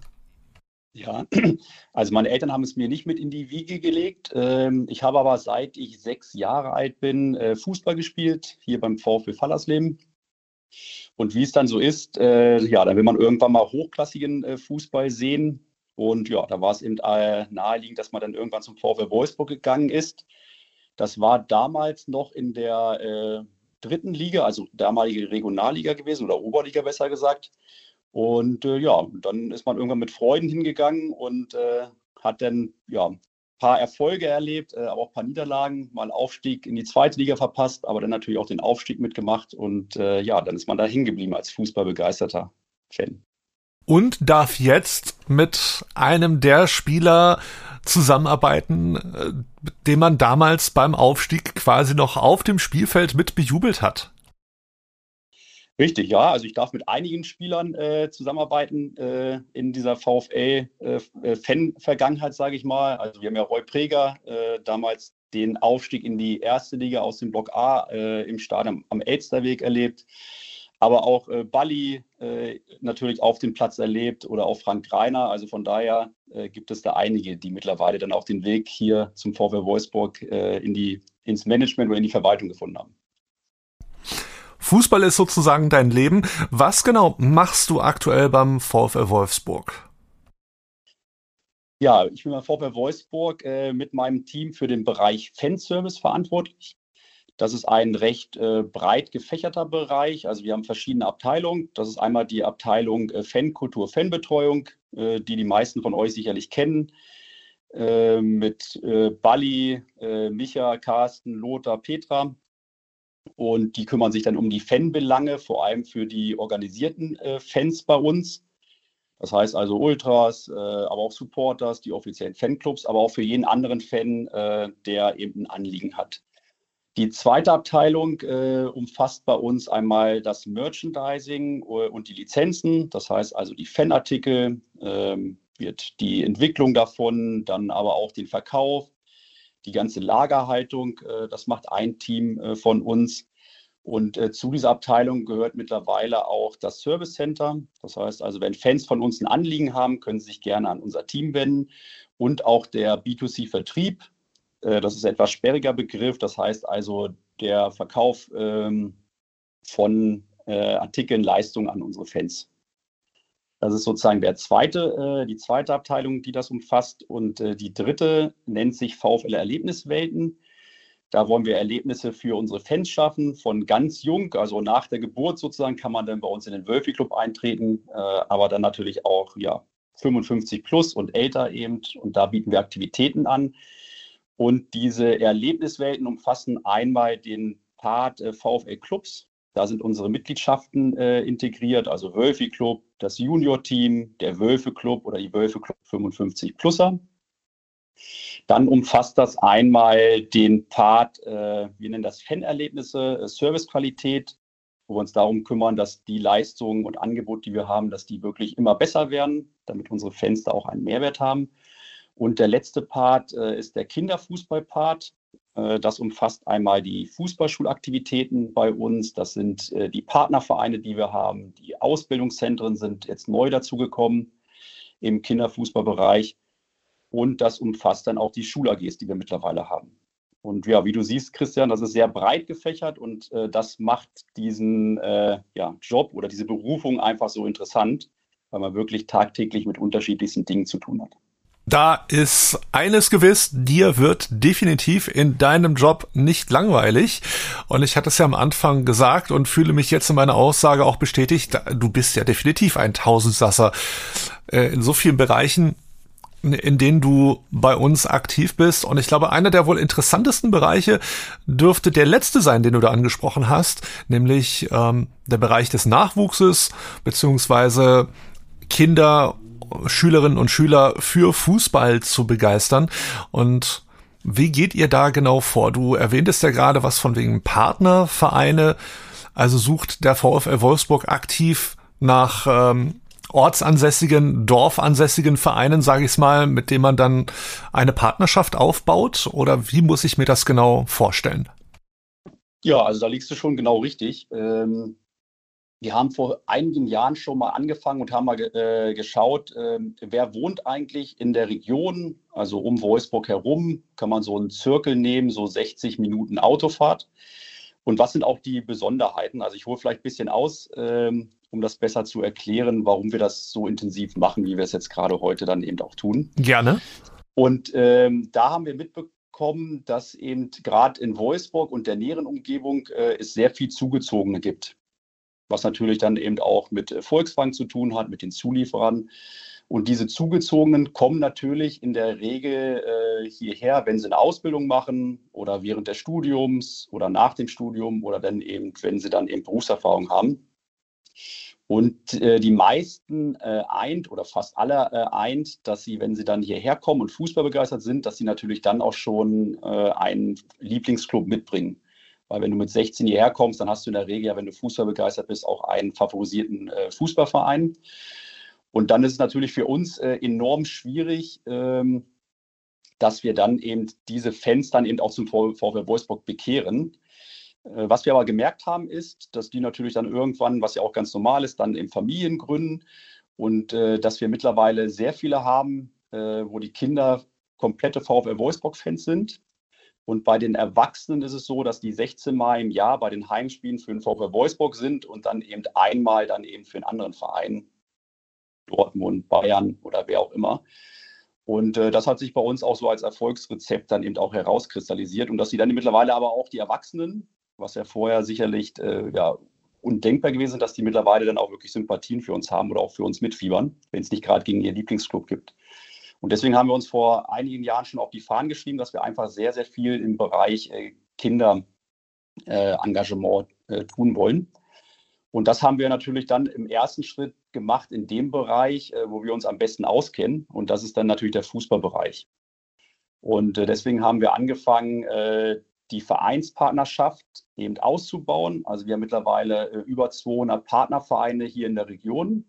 Ja, also meine Eltern haben es mir nicht mit in die Wiege gelegt. Ähm, ich habe aber seit ich sechs Jahre alt bin äh, Fußball gespielt, hier beim VfL Fallersleben. Und wie es dann so ist, äh, ja, dann will man irgendwann mal hochklassigen äh, Fußball sehen. Und ja, da war es eben naheliegend, dass man dann irgendwann zum VfL Wolfsburg gegangen ist. Das war damals noch in der dritten Liga, also damalige Regionalliga gewesen oder Oberliga besser gesagt. Und äh, ja, dann ist man irgendwann mit Freuden hingegangen und äh, hat dann ja ein paar Erfolge erlebt, äh, aber auch ein paar Niederlagen, mal einen Aufstieg in die zweite Liga verpasst, aber dann natürlich auch den Aufstieg mitgemacht und äh, ja, dann ist man da hängen geblieben als fußballbegeisterter Fan. Und darf jetzt mit einem der Spieler zusammenarbeiten, äh, den man damals beim Aufstieg quasi noch auf dem Spielfeld mit bejubelt hat. Richtig, ja. Also ich darf mit einigen Spielern äh, zusammenarbeiten äh, in dieser VfL-Fan-Vergangenheit, äh, sage ich mal. Also wir haben ja Roy Preger äh, damals den Aufstieg in die erste Liga aus dem Block A äh, im Stadion am Elsterweg erlebt. Aber auch äh, Balli natürlich auf dem Platz erlebt oder auch Frank Greiner. Also von daher gibt es da einige, die mittlerweile dann auch den Weg hier zum VfL Wolfsburg in die, ins Management oder in die Verwaltung gefunden haben. Fußball ist sozusagen dein Leben. Was genau machst du aktuell beim VfL Wolfsburg? Ja, ich bin beim VfL Wolfsburg äh, mit meinem Team für den Bereich Fanservice verantwortlich. Das ist ein recht äh, breit gefächerter Bereich. Also wir haben verschiedene Abteilungen. Das ist einmal die Abteilung äh, Fankultur, Fanbetreuung, äh, die die meisten von euch sicherlich kennen. Äh, mit äh, Balli, Micha, Carsten, Lothar, Petra. Und die kümmern sich dann um die Fanbelange, vor allem für die organisierten äh, Fans bei uns. Das heißt also Ultras, äh, aber auch Supporters, die offiziellen Fanclubs, aber auch für jeden anderen Fan, äh, der eben ein Anliegen hat. Die zweite Abteilung äh, umfasst bei uns einmal das Merchandising äh, und die Lizenzen, das heißt also die Fanartikel, ähm, wird die Entwicklung davon, dann aber auch den Verkauf, die ganze Lagerhaltung, äh, das macht ein Team äh, von uns. Und äh, zu dieser Abteilung gehört mittlerweile auch das Service Center. Das heißt also, wenn Fans von uns ein Anliegen haben, können sie sich gerne an unser Team wenden. Und auch der B2C-Vertrieb. das ist ein etwas sperriger Begriff. Das heißt also der Verkauf ähm, von Artikeln, Leistungen an unsere Fans. Das ist sozusagen der zweite, äh, die zweite Abteilung, die das umfasst. Und äh, die dritte nennt sich VfL Erlebniswelten. Da wollen wir Erlebnisse für unsere Fans schaffen, von ganz jung, also nach der Geburt sozusagen, kann man dann bei uns in den Wölfi Club eintreten, äh, aber dann natürlich auch ja, 55 plus und älter eben. Und da bieten wir Aktivitäten an. Und diese Erlebniswelten umfassen einmal den Part äh, VfL Clubs. Da sind unsere Mitgliedschaften äh, integriert, also Wölfi Club, das Junior-Team, der Wölfe Club oder die Wölfe Club 55 Pluser. Dann umfasst das einmal den Part, äh, wir nennen das Fanerlebnisse, äh, Servicequalität, wo wir uns darum kümmern, dass die Leistungen und Angebote, die wir haben, dass die wirklich immer besser werden, damit unsere Fans da auch einen Mehrwert haben. Und der letzte Part äh, ist der Kinderfußball-Part. Äh, das umfasst einmal die Fußballschulaktivitäten bei uns. Das sind äh, die Partnervereine, die wir haben. Die Ausbildungszentren sind jetzt neu dazugekommen im Kinderfußballbereich. Und das umfasst dann auch die Schul-AGs, die wir mittlerweile haben. Und ja, wie du siehst, Christian, das ist sehr breit gefächert und äh, das macht diesen äh, ja, Job oder diese Berufung einfach so interessant, weil man wirklich tagtäglich mit unterschiedlichsten Dingen zu tun hat. Da ist eines gewiss, dir wird definitiv in deinem Job nicht langweilig. Und ich hatte es ja am Anfang gesagt und fühle mich jetzt in meiner Aussage auch bestätigt, du bist ja definitiv ein Tausendsasser äh, in so vielen Bereichen, in denen du bei uns aktiv bist. Und ich glaube, einer der wohl interessantesten Bereiche dürfte der letzte sein, den du da angesprochen hast, nämlich ähm, der Bereich des Nachwuchses beziehungsweise Kinder Schülerinnen und Schüler für Fußball zu begeistern. Und wie geht ihr da genau vor? Du erwähntest ja gerade was von wegen Partnervereine. Also sucht der VfL Wolfsburg aktiv nach ähm, ortsansässigen, dorfansässigen Vereinen, sage ich mal, mit denen man dann eine Partnerschaft aufbaut? Oder wie muss ich mir das genau vorstellen? Ja, also da liegst du schon genau richtig. Ähm, wir haben vor einigen Jahren schon mal angefangen und haben mal äh, geschaut, äh, wer wohnt eigentlich in der Region, also um Wolfsburg herum, kann man so einen Zirkel nehmen, so 60 Minuten Autofahrt. Und was sind auch die Besonderheiten? Also ich hole vielleicht ein bisschen aus, ähm, um das besser zu erklären, warum wir das so intensiv machen, wie wir es jetzt gerade heute dann eben auch tun. Gerne. Und ähm, da haben wir mitbekommen, kommen, dass eben gerade in Wolfsburg und der näheren Umgebung äh, es sehr viel Zugezogene gibt. Was natürlich dann eben auch mit Volksbank zu tun hat, mit den Zulieferern. Und diese Zugezogenen kommen natürlich in der Regel äh, hierher, wenn sie eine Ausbildung machen oder während des Studiums oder nach dem Studium oder dann eben, wenn sie dann eben Berufserfahrung haben. Und äh, die meisten äh, eint oder fast alle äh, eint, dass sie, wenn sie dann hierher kommen und Fußball begeistert sind, dass sie natürlich dann auch schon äh, einen Lieblingsclub mitbringen. Weil wenn du mit 16 hierher kommst, dann hast du in der Regel, ja, wenn du Fußball begeistert bist, auch einen favorisierten äh, Fußballverein. Und dann ist es natürlich für uns äh, enorm schwierig, ähm, dass wir dann eben diese Fans dann eben auch zum VfL Wolfsburg bekehren. Äh, was wir aber gemerkt haben, ist, dass die natürlich dann irgendwann, was ja auch ganz normal ist, dann in Familien gründen und äh, dass wir mittlerweile sehr viele haben, äh, wo die Kinder komplette VfL Wolfsburg-Fans sind. Und bei den Erwachsenen ist es so, dass die 16 Mal im Jahr bei den Heimspielen für den VfL Wolfsburg sind und dann eben einmal dann eben für einen anderen Verein. Dortmund, Bayern oder wer auch immer. Und äh, das hat sich bei uns auch so als Erfolgsrezept dann eben auch herauskristallisiert. Und dass sie dann mittlerweile aber auch die Erwachsenen, was ja vorher sicherlich äh, ja, undenkbar gewesen ist, dass die mittlerweile dann auch wirklich Sympathien für uns haben oder auch für uns mitfiebern, wenn es nicht gerade gegen ihr Lieblingsclub gibt. Und deswegen haben wir uns vor einigen Jahren schon auf die Fahnen geschrieben, dass wir einfach sehr, sehr viel im Bereich äh, Kinderengagement äh, tun wollen. Und das haben wir natürlich dann im ersten Schritt gemacht in dem Bereich, äh, wo wir uns am besten auskennen. Und das ist dann natürlich der Fußballbereich. Und deswegen haben wir angefangen, die Vereinspartnerschaft eben auszubauen. Also wir haben mittlerweile über 200 Partnervereine hier in der Region,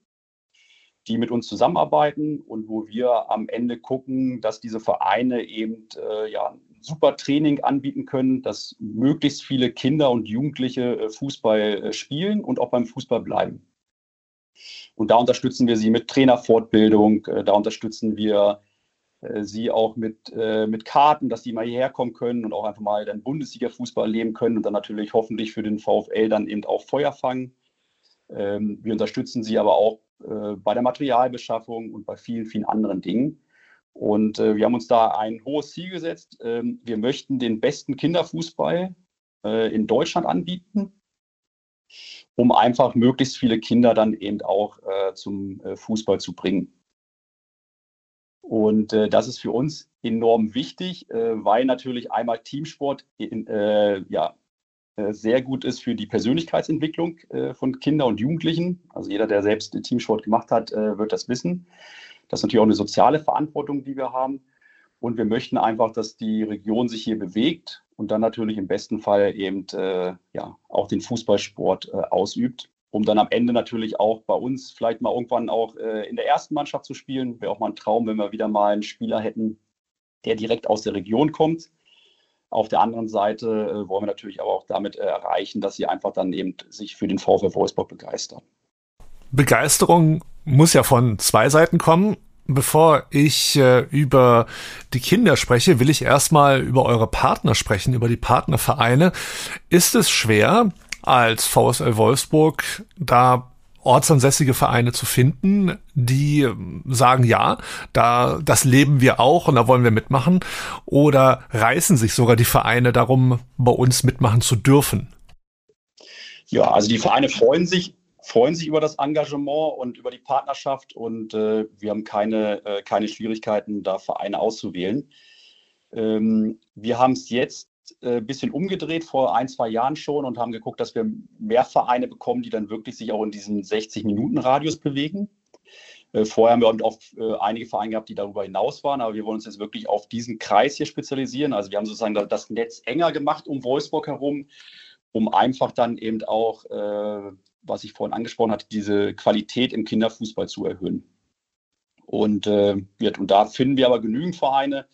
die mit uns zusammenarbeiten und wo wir am Ende gucken, dass diese Vereine eben ja, super Training anbieten können, dass möglichst viele Kinder und Jugendliche äh, Fußball äh, spielen und auch beim Fußball bleiben. Und da unterstützen wir sie mit Trainerfortbildung, äh, da unterstützen wir sie auch mit, mit Karten, dass die mal hierher kommen können und auch einfach mal dann Bundesliga-Fußball erleben können und dann natürlich hoffentlich für den VfL dann eben auch Feuer fangen. Ähm, wir unterstützen sie aber auch bei der Materialbeschaffung und bei vielen, vielen anderen Dingen. Und äh, wir haben uns da ein hohes Ziel gesetzt. Ähm, wir möchten den besten Kinderfußball äh, in Deutschland anbieten, um einfach möglichst viele Kinder dann eben auch äh, zum äh, Fußball zu bringen. Und äh, das ist für uns enorm wichtig, äh, weil natürlich einmal Teamsport in, ja, sehr gut ist für die Persönlichkeitsentwicklung von Kindern und Jugendlichen. Also jeder, der selbst Teamsport gemacht hat, wird das wissen. Das ist natürlich auch eine soziale Verantwortung, die wir haben. Und wir möchten einfach, dass die Region sich hier bewegt und dann natürlich im besten Fall eben äh, ja, auch den Fußballsport äh, ausübt, um dann am Ende natürlich auch bei uns vielleicht mal irgendwann auch äh, in der ersten Mannschaft zu spielen. Wäre auch mal ein Traum, wenn wir wieder mal einen Spieler hätten, der direkt aus der Region kommt. Auf der anderen Seite äh, wollen wir natürlich aber auch damit äh, erreichen, dass sie einfach dann eben sich für den VfL Wolfsburg begeistern. Begeisterung muss ja von zwei Seiten kommen. Bevor ich äh, über die Kinder spreche, will ich erstmal über eure Partner sprechen, über die Partnervereine. Ist es schwer, als VSL Wolfsburg da ortsansässige Vereine zu finden, die sagen, ja, da, das leben wir auch und da wollen wir mitmachen? Oder reißen sich sogar die Vereine darum, bei uns mitmachen zu dürfen? Ja, also die Vereine freuen sich freuen sich über das Engagement und über die Partnerschaft und äh, wir haben keine, äh, keine Schwierigkeiten, da Vereine auszuwählen. Ähm, wir haben es jetzt ein äh, bisschen umgedreht vor ein, zwei Jahren schon und haben geguckt, dass wir mehr Vereine bekommen, die dann wirklich sich auch in diesem 60-Minuten-Radius bewegen. Äh, vorher haben wir auch äh, einige Vereine gehabt, die darüber hinaus waren, aber wir wollen uns jetzt wirklich auf diesen Kreis hier spezialisieren. Also wir haben sozusagen das Netz enger gemacht um Wolfsburg herum, um einfach dann eben auch was ich vorhin angesprochen hatte, diese Qualität im Kinderfußball zu erhöhen. Und, und da finden wir aber genügend Vereine.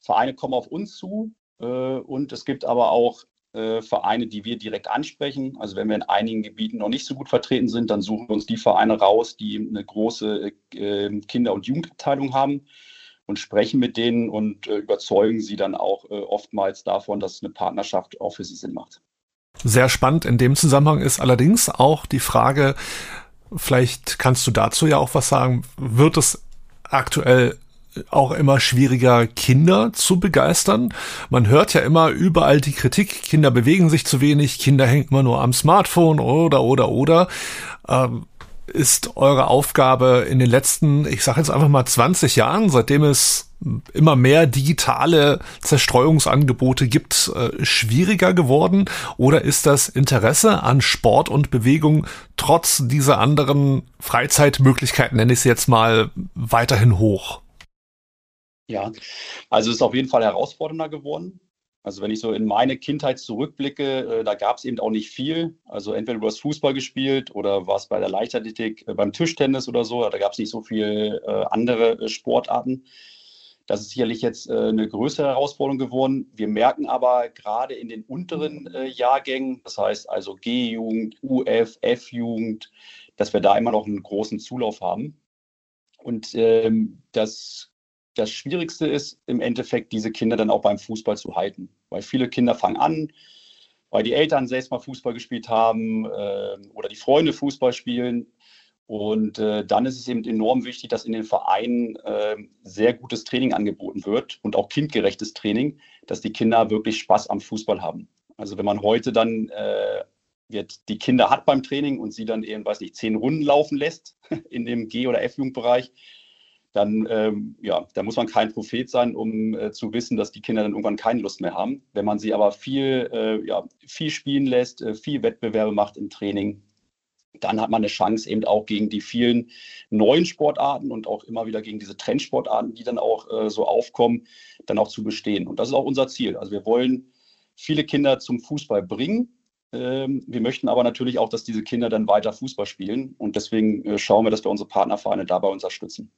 Vereine kommen auf uns zu und es gibt aber auch äh, Vereine, die wir direkt ansprechen. Also wenn wir in einigen Gebieten noch nicht so gut vertreten sind, dann suchen wir uns die Vereine raus, die eine große äh, Kinder- und Jugendabteilung haben und sprechen mit denen und äh, überzeugen sie dann auch äh, oftmals davon, dass eine Partnerschaft auch für sie Sinn macht. Sehr spannend in dem Zusammenhang ist allerdings auch die Frage, vielleicht kannst du dazu ja auch was sagen, wird es aktuell auch immer schwieriger, Kinder zu begeistern. Man hört ja immer überall die Kritik, Kinder bewegen sich zu wenig, Kinder hängen immer nur am Smartphone oder oder oder. Ähm, ist eure Aufgabe in den letzten, ich sage jetzt einfach mal 20 Jahren, seitdem es immer mehr digitale Zerstreuungsangebote gibt, äh, schwieriger geworden? Oder ist das Interesse an Sport und Bewegung trotz dieser anderen Freizeitmöglichkeiten, nenne ich es jetzt mal, weiterhin hoch? Ja, also es ist auf jeden Fall herausfordernder geworden. Also wenn ich so in meine Kindheit zurückblicke, äh, da gab es eben auch nicht viel. Also entweder du hast Fußball gespielt oder warst bei der Leichtathletik, äh, beim Tischtennis oder so. Da gab es nicht so viele äh, andere Sportarten. Das ist sicherlich jetzt eine größere Herausforderung geworden. Wir merken aber gerade in den unteren Jahrgängen, das heißt also G-Jugend, UF, F-Jugend, dass wir da immer noch einen großen Zulauf haben. Und ähm, das das Schwierigste ist im Endeffekt, diese Kinder dann auch beim Fußball zu halten. Weil viele Kinder fangen an, weil die Eltern selbst mal Fußball gespielt haben äh, oder die Freunde Fußball spielen. Und äh, dann ist es eben enorm wichtig, dass in den Vereinen äh, sehr gutes Training angeboten wird und auch kindgerechtes Training, dass die Kinder wirklich Spaß am Fußball haben. Also wenn man heute dann äh, wird, die Kinder hat beim Training und sie dann eben, weiß nicht, zehn Runden laufen lässt in dem G- oder F-Jugendbereich, dann ähm, ja, da muss man kein Prophet sein, um äh, zu wissen, dass die Kinder dann irgendwann keine Lust mehr haben. Wenn man sie aber viel, äh, ja, viel spielen lässt, äh, viel Wettbewerbe macht im Training, dann hat man eine Chance eben auch gegen die vielen neuen Sportarten und auch immer wieder gegen diese Trendsportarten, die dann auch äh, so aufkommen, dann auch zu bestehen. Und das ist auch unser Ziel. Also wir wollen viele Kinder zum Fußball bringen. Ähm, wir möchten aber natürlich auch, dass diese Kinder dann weiter Fußball spielen. Und deswegen äh, schauen wir, dass wir unsere Partnervereine dabei unterstützen.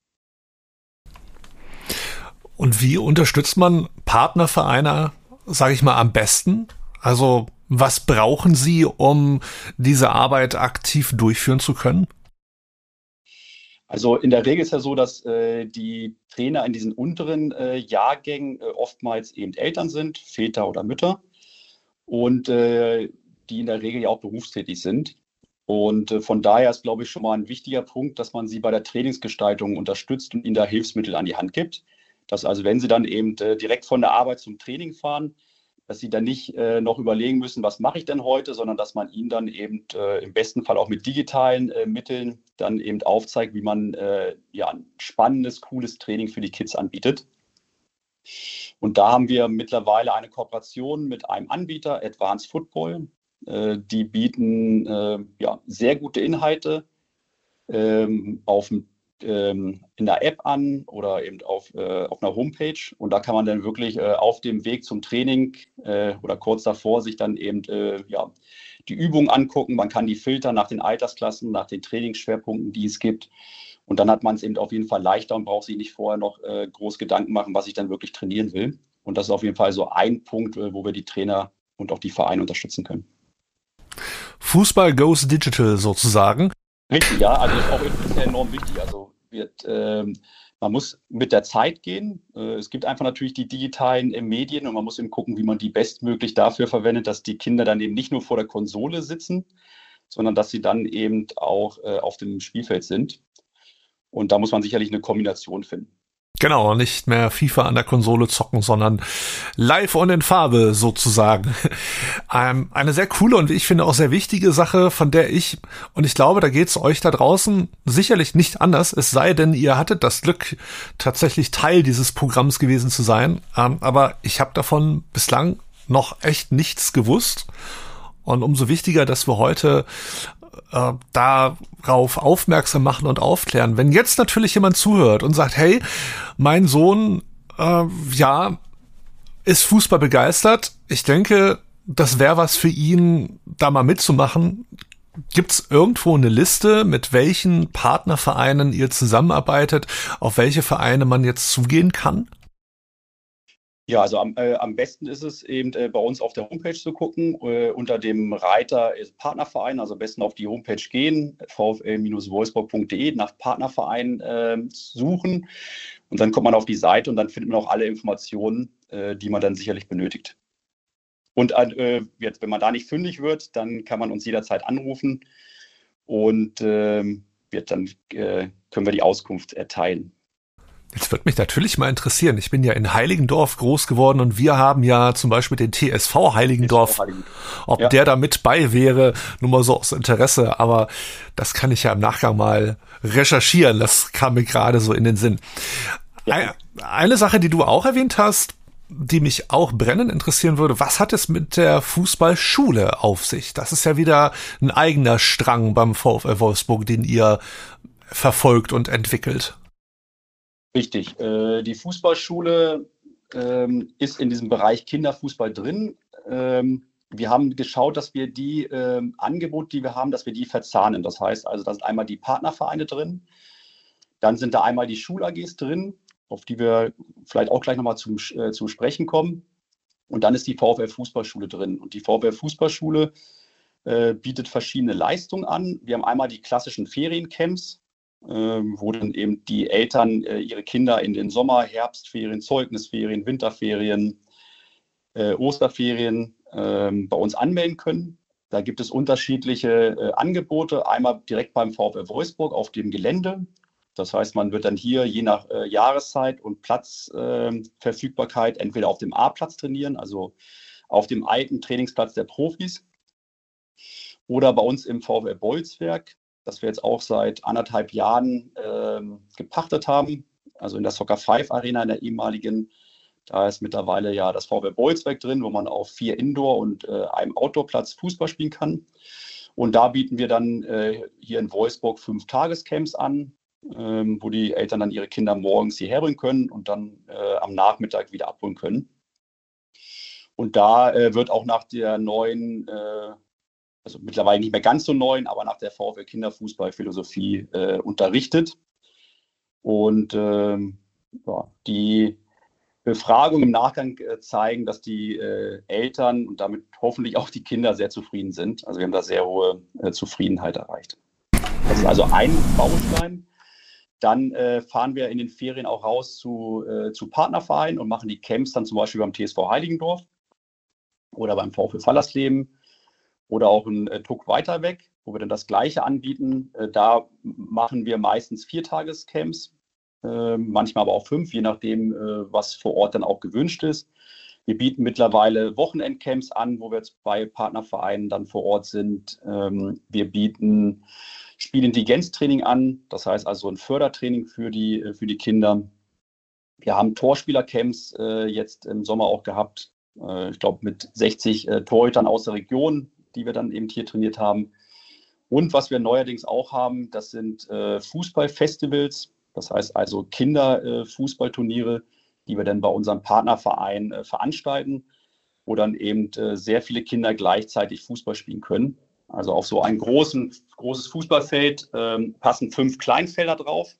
Und wie unterstützt man Partnervereine, sage ich mal, am besten? Also was brauchen sie, um diese Arbeit aktiv durchführen zu können? Also in der Regel ist ja so, dass äh, die Trainer in diesen unteren äh, Jahrgängen äh, oftmals eben Eltern sind, Väter oder Mütter und äh, die in der Regel ja auch berufstätig sind. Und äh, von daher ist, glaube ich, schon mal ein wichtiger Punkt, dass man sie bei der Trainingsgestaltung unterstützt und ihnen da Hilfsmittel an die Hand gibt dass also wenn sie dann eben äh, direkt von der Arbeit zum Training fahren, dass sie dann nicht äh, noch überlegen müssen, was mache ich denn heute, sondern dass man ihnen dann eben äh, im besten Fall auch mit digitalen äh, Mitteln dann eben aufzeigt, wie man äh, ja ein spannendes, cooles Training für die Kids anbietet. Und da haben wir mittlerweile eine Kooperation mit einem Anbieter, Advanced Football. Äh, die bieten ja, sehr gute Inhalte ähm, auf dem ähm, in der App an oder eben auf, äh, auf einer Homepage. Und da kann man dann wirklich äh, auf dem Weg zum Training äh, oder kurz davor sich dann eben äh, ja, die Übungen angucken. Man kann die filtern nach den Altersklassen, nach den Trainingsschwerpunkten, die es gibt. Und dann hat man es eben auf jeden Fall leichter und braucht sich nicht vorher noch äh, groß Gedanken machen, was ich dann wirklich trainieren will. Und das ist auf jeden Fall so ein Punkt, äh, wo wir die Trainer und auch die Vereine unterstützen können. Fußball goes digital sozusagen. Richtig, ja, also ist auch enorm wichtig. Also wird, ähm, man muss mit der Zeit gehen. Äh, es gibt einfach natürlich die digitalen äh, Medien und man muss eben gucken, wie man die bestmöglich dafür verwendet, dass die Kinder dann eben nicht nur vor der Konsole sitzen, sondern dass sie dann eben auch äh, auf dem Spielfeld sind. Und da muss man sicherlich eine Kombination finden. Genau, nicht mehr FIFA an der Konsole zocken, sondern live und in Farbe sozusagen. Ähm, eine sehr coole und ich finde auch sehr wichtige Sache, von der ich, und ich glaube, da geht es euch da draußen sicherlich nicht anders, es sei denn, ihr hattet das Glück, tatsächlich Teil dieses Programms gewesen zu sein. Ähm, aber ich habe davon bislang noch echt nichts gewusst. Und umso wichtiger, dass wir heute äh, darauf aufmerksam machen und aufklären. Wenn jetzt natürlich jemand zuhört und sagt, hey, mein Sohn, äh, ja, ist Fußball begeistert, ich denke, das wäre was für ihn, da mal mitzumachen. Gibt es irgendwo eine Liste, mit welchen Partnervereinen ihr zusammenarbeitet, auf welche Vereine man jetzt zugehen kann? Ja, also am, äh, am besten ist es eben äh, bei uns auf der Homepage zu gucken, äh, unter dem Reiter Partnerverein, also am besten auf die Homepage gehen, vfl-wolfsburg.de, nach Partnerverein ähm, suchen und dann kommt man auf die Seite und dann findet man auch alle Informationen, äh, die man dann sicherlich benötigt. Und äh, jetzt, wenn man da nicht fündig wird, dann kann man uns jederzeit anrufen und ähm, wird dann äh, können wir die Auskunft erteilen. Jetzt wird mich natürlich mal interessieren. Ich bin ja in Heiligendorf groß geworden und wir haben ja zum Beispiel den TSV Heiligendorf. Ob ja. der da mit bei wäre, nur mal so aus Interesse. Aber das kann ich ja im Nachgang mal recherchieren. Das kam mir gerade so in den Sinn. Ja. Eine Sache, die du auch erwähnt hast, die mich auch brennend interessieren würde, was hat es mit der Fußballschule auf sich? Das ist ja wieder ein eigener Strang beim VfL Wolfsburg, den ihr verfolgt und entwickelt. Richtig. Äh, die Fußballschule ähm, ist in diesem Bereich Kinderfußball drin. Ähm, wir haben geschaut, dass wir die ähm, Angebote, die wir haben, dass wir die verzahnen. Das heißt also, da sind einmal die Partnervereine drin, dann sind da einmal die Schul-AGs drin, auf die wir vielleicht auch gleich nochmal zum, äh, zum Sprechen kommen. Und dann ist die VfL Fußballschule drin. Und die VfL Fußballschule äh, bietet verschiedene Leistungen an. Wir haben einmal die klassischen Feriencamps, wo dann eben die Eltern äh, ihre Kinder in den Sommer-, Herbstferien, Zeugnisferien, Winterferien, äh, Osterferien ähm, bei uns anmelden können. Da gibt es unterschiedliche äh, Angebote. Einmal direkt beim VfL Wolfsburg auf dem Gelände. Das heißt, man wird dann hier je nach Jahreszeit und Platzverfügbarkeit ähm, entweder auf dem A-Platz trainieren, also auf dem alten Trainingsplatz der Profis, oder bei uns im VfL Bolzwerk das wir jetzt auch seit anderthalb Jahren ähm, gepachtet haben. Also in der Soccer 5 Arena in der ehemaligen. Da ist mittlerweile ja das VW Bolzweg drin, wo man auf vier Indoor- und äh, einem Outdoor-Platz Fußball spielen kann. Und da bieten wir dann äh, hier in Wolfsburg fünf Tagescamps an, ähm, wo die Eltern dann ihre Kinder morgens hierher bringen können und dann äh, am Nachmittag wieder abholen können. Und da äh, wird auch nach der neuen äh, also mittlerweile nicht mehr ganz so neu, aber nach der VfL Kinderfußballphilosophie äh, unterrichtet. Und ähm, ja, die Befragungen im Nachgang äh, zeigen, dass die äh, Eltern und damit hoffentlich auch die Kinder sehr zufrieden sind. Also wir haben da sehr hohe äh, Zufriedenheit erreicht. Das ist also ein Baustein. Dann äh, fahren wir in den Ferien auch raus zu, äh, zu Partnervereinen und machen die Camps dann zum Beispiel beim TSV Heiligendorf oder beim VfL Fallersleben oder auch ein äh, Tuck weiter weg, wo wir dann das Gleiche anbieten. Äh, da machen wir meistens Viertagescamps, äh, manchmal aber auch fünf, je nachdem, äh, was vor Ort dann auch gewünscht ist. Wir bieten mittlerweile Wochenendcamps an, wo wir jetzt bei Partnervereinen dann vor Ort sind. Ähm, wir bieten Spielintelligenztraining an, das heißt also ein Fördertraining für die, äh, für die Kinder. Wir haben Torspielercamps äh, jetzt im Sommer auch gehabt, ich glaube mit 60 Torhütern aus der Region, die wir dann eben hier trainiert haben. Und was wir neuerdings auch haben, das sind äh, Fußballfestivals, das heißt also Kinderfußballturniere, äh, die wir dann bei unserem Partnerverein äh, veranstalten, wo dann eben äh, sehr viele Kinder gleichzeitig Fußball spielen können. Also auf so ein großen, großes Fußballfeld ähm, passen fünf Kleinfelder drauf.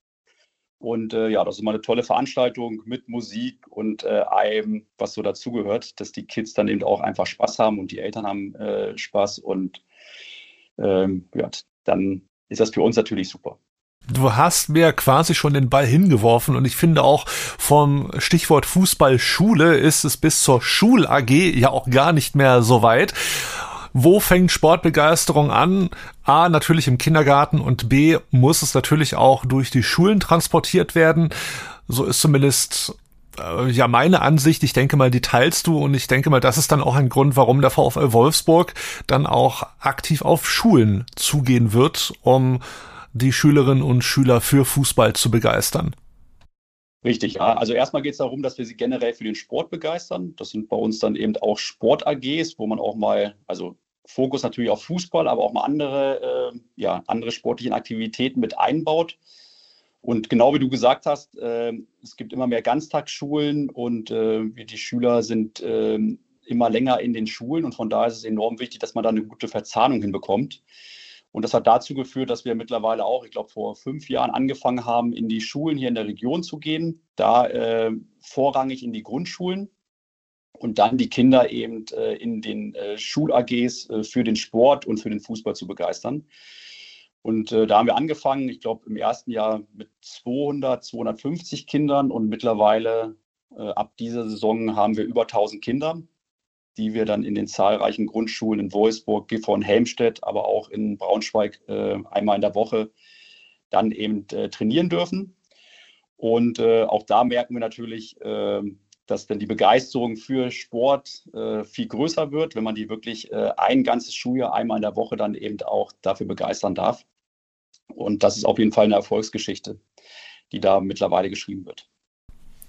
Und äh, ja, das ist immer eine tolle Veranstaltung mit Musik und äh, allem, was so dazugehört, dass die Kids dann eben auch einfach Spaß haben und die Eltern haben äh, Spaß. Und ähm, ja, dann ist das für uns natürlich super. Du hast mir quasi schon den Ball hingeworfen und ich finde auch vom Stichwort Fußballschule ist es bis zur Schul-AG ja auch gar nicht mehr so weit. Wo fängt Sportbegeisterung an? A, natürlich im Kindergarten und B, muss es natürlich auch durch die Schulen transportiert werden. So ist zumindest äh, ja meine Ansicht. Ich denke mal, die teilst du und ich denke mal, das ist dann auch ein Grund, warum der VfL Wolfsburg dann auch aktiv auf Schulen zugehen wird, um die Schülerinnen und Schüler für Fußball zu begeistern. Richtig, ja. Also erstmal geht es darum, dass wir sie generell für den Sport begeistern. Das sind bei uns dann eben auch Sport-AGs, wo man auch mal, also Fokus natürlich auf Fußball, aber auch mal andere, äh, ja, andere sportliche Aktivitäten mit einbaut. Und genau wie du gesagt hast, äh, es gibt immer mehr Ganztagsschulen und äh, die Schüler sind ähm, immer länger in den Schulen und von daher ist es enorm wichtig, dass man da eine gute Verzahnung hinbekommt. Und das hat dazu geführt, dass wir mittlerweile auch, ich glaube, vor fünf Jahren angefangen haben, in die Schulen hier in der Region zu gehen, da äh, vorrangig in die Grundschulen und dann die Kinder eben äh, in den äh, Schul-AGs äh, für den Sport und für den Fußball zu begeistern. Und da haben wir angefangen, ich glaube, im ersten Jahr mit 200, 250 Kindern und mittlerweile ab dieser Saison haben wir über 1000 Kinder die wir dann in den zahlreichen Grundschulen in Wolfsburg, Gifhorn, Helmstedt, aber auch in Braunschweig einmal in der Woche dann eben trainieren dürfen. Und auch da merken wir natürlich, äh, dass dann die Begeisterung für Sport äh, viel größer wird, wenn man die wirklich äh, ein ganzes Schuljahr einmal in der Woche dann eben auch dafür begeistern darf. Und das ist auf jeden Fall eine Erfolgsgeschichte, die da mittlerweile geschrieben wird.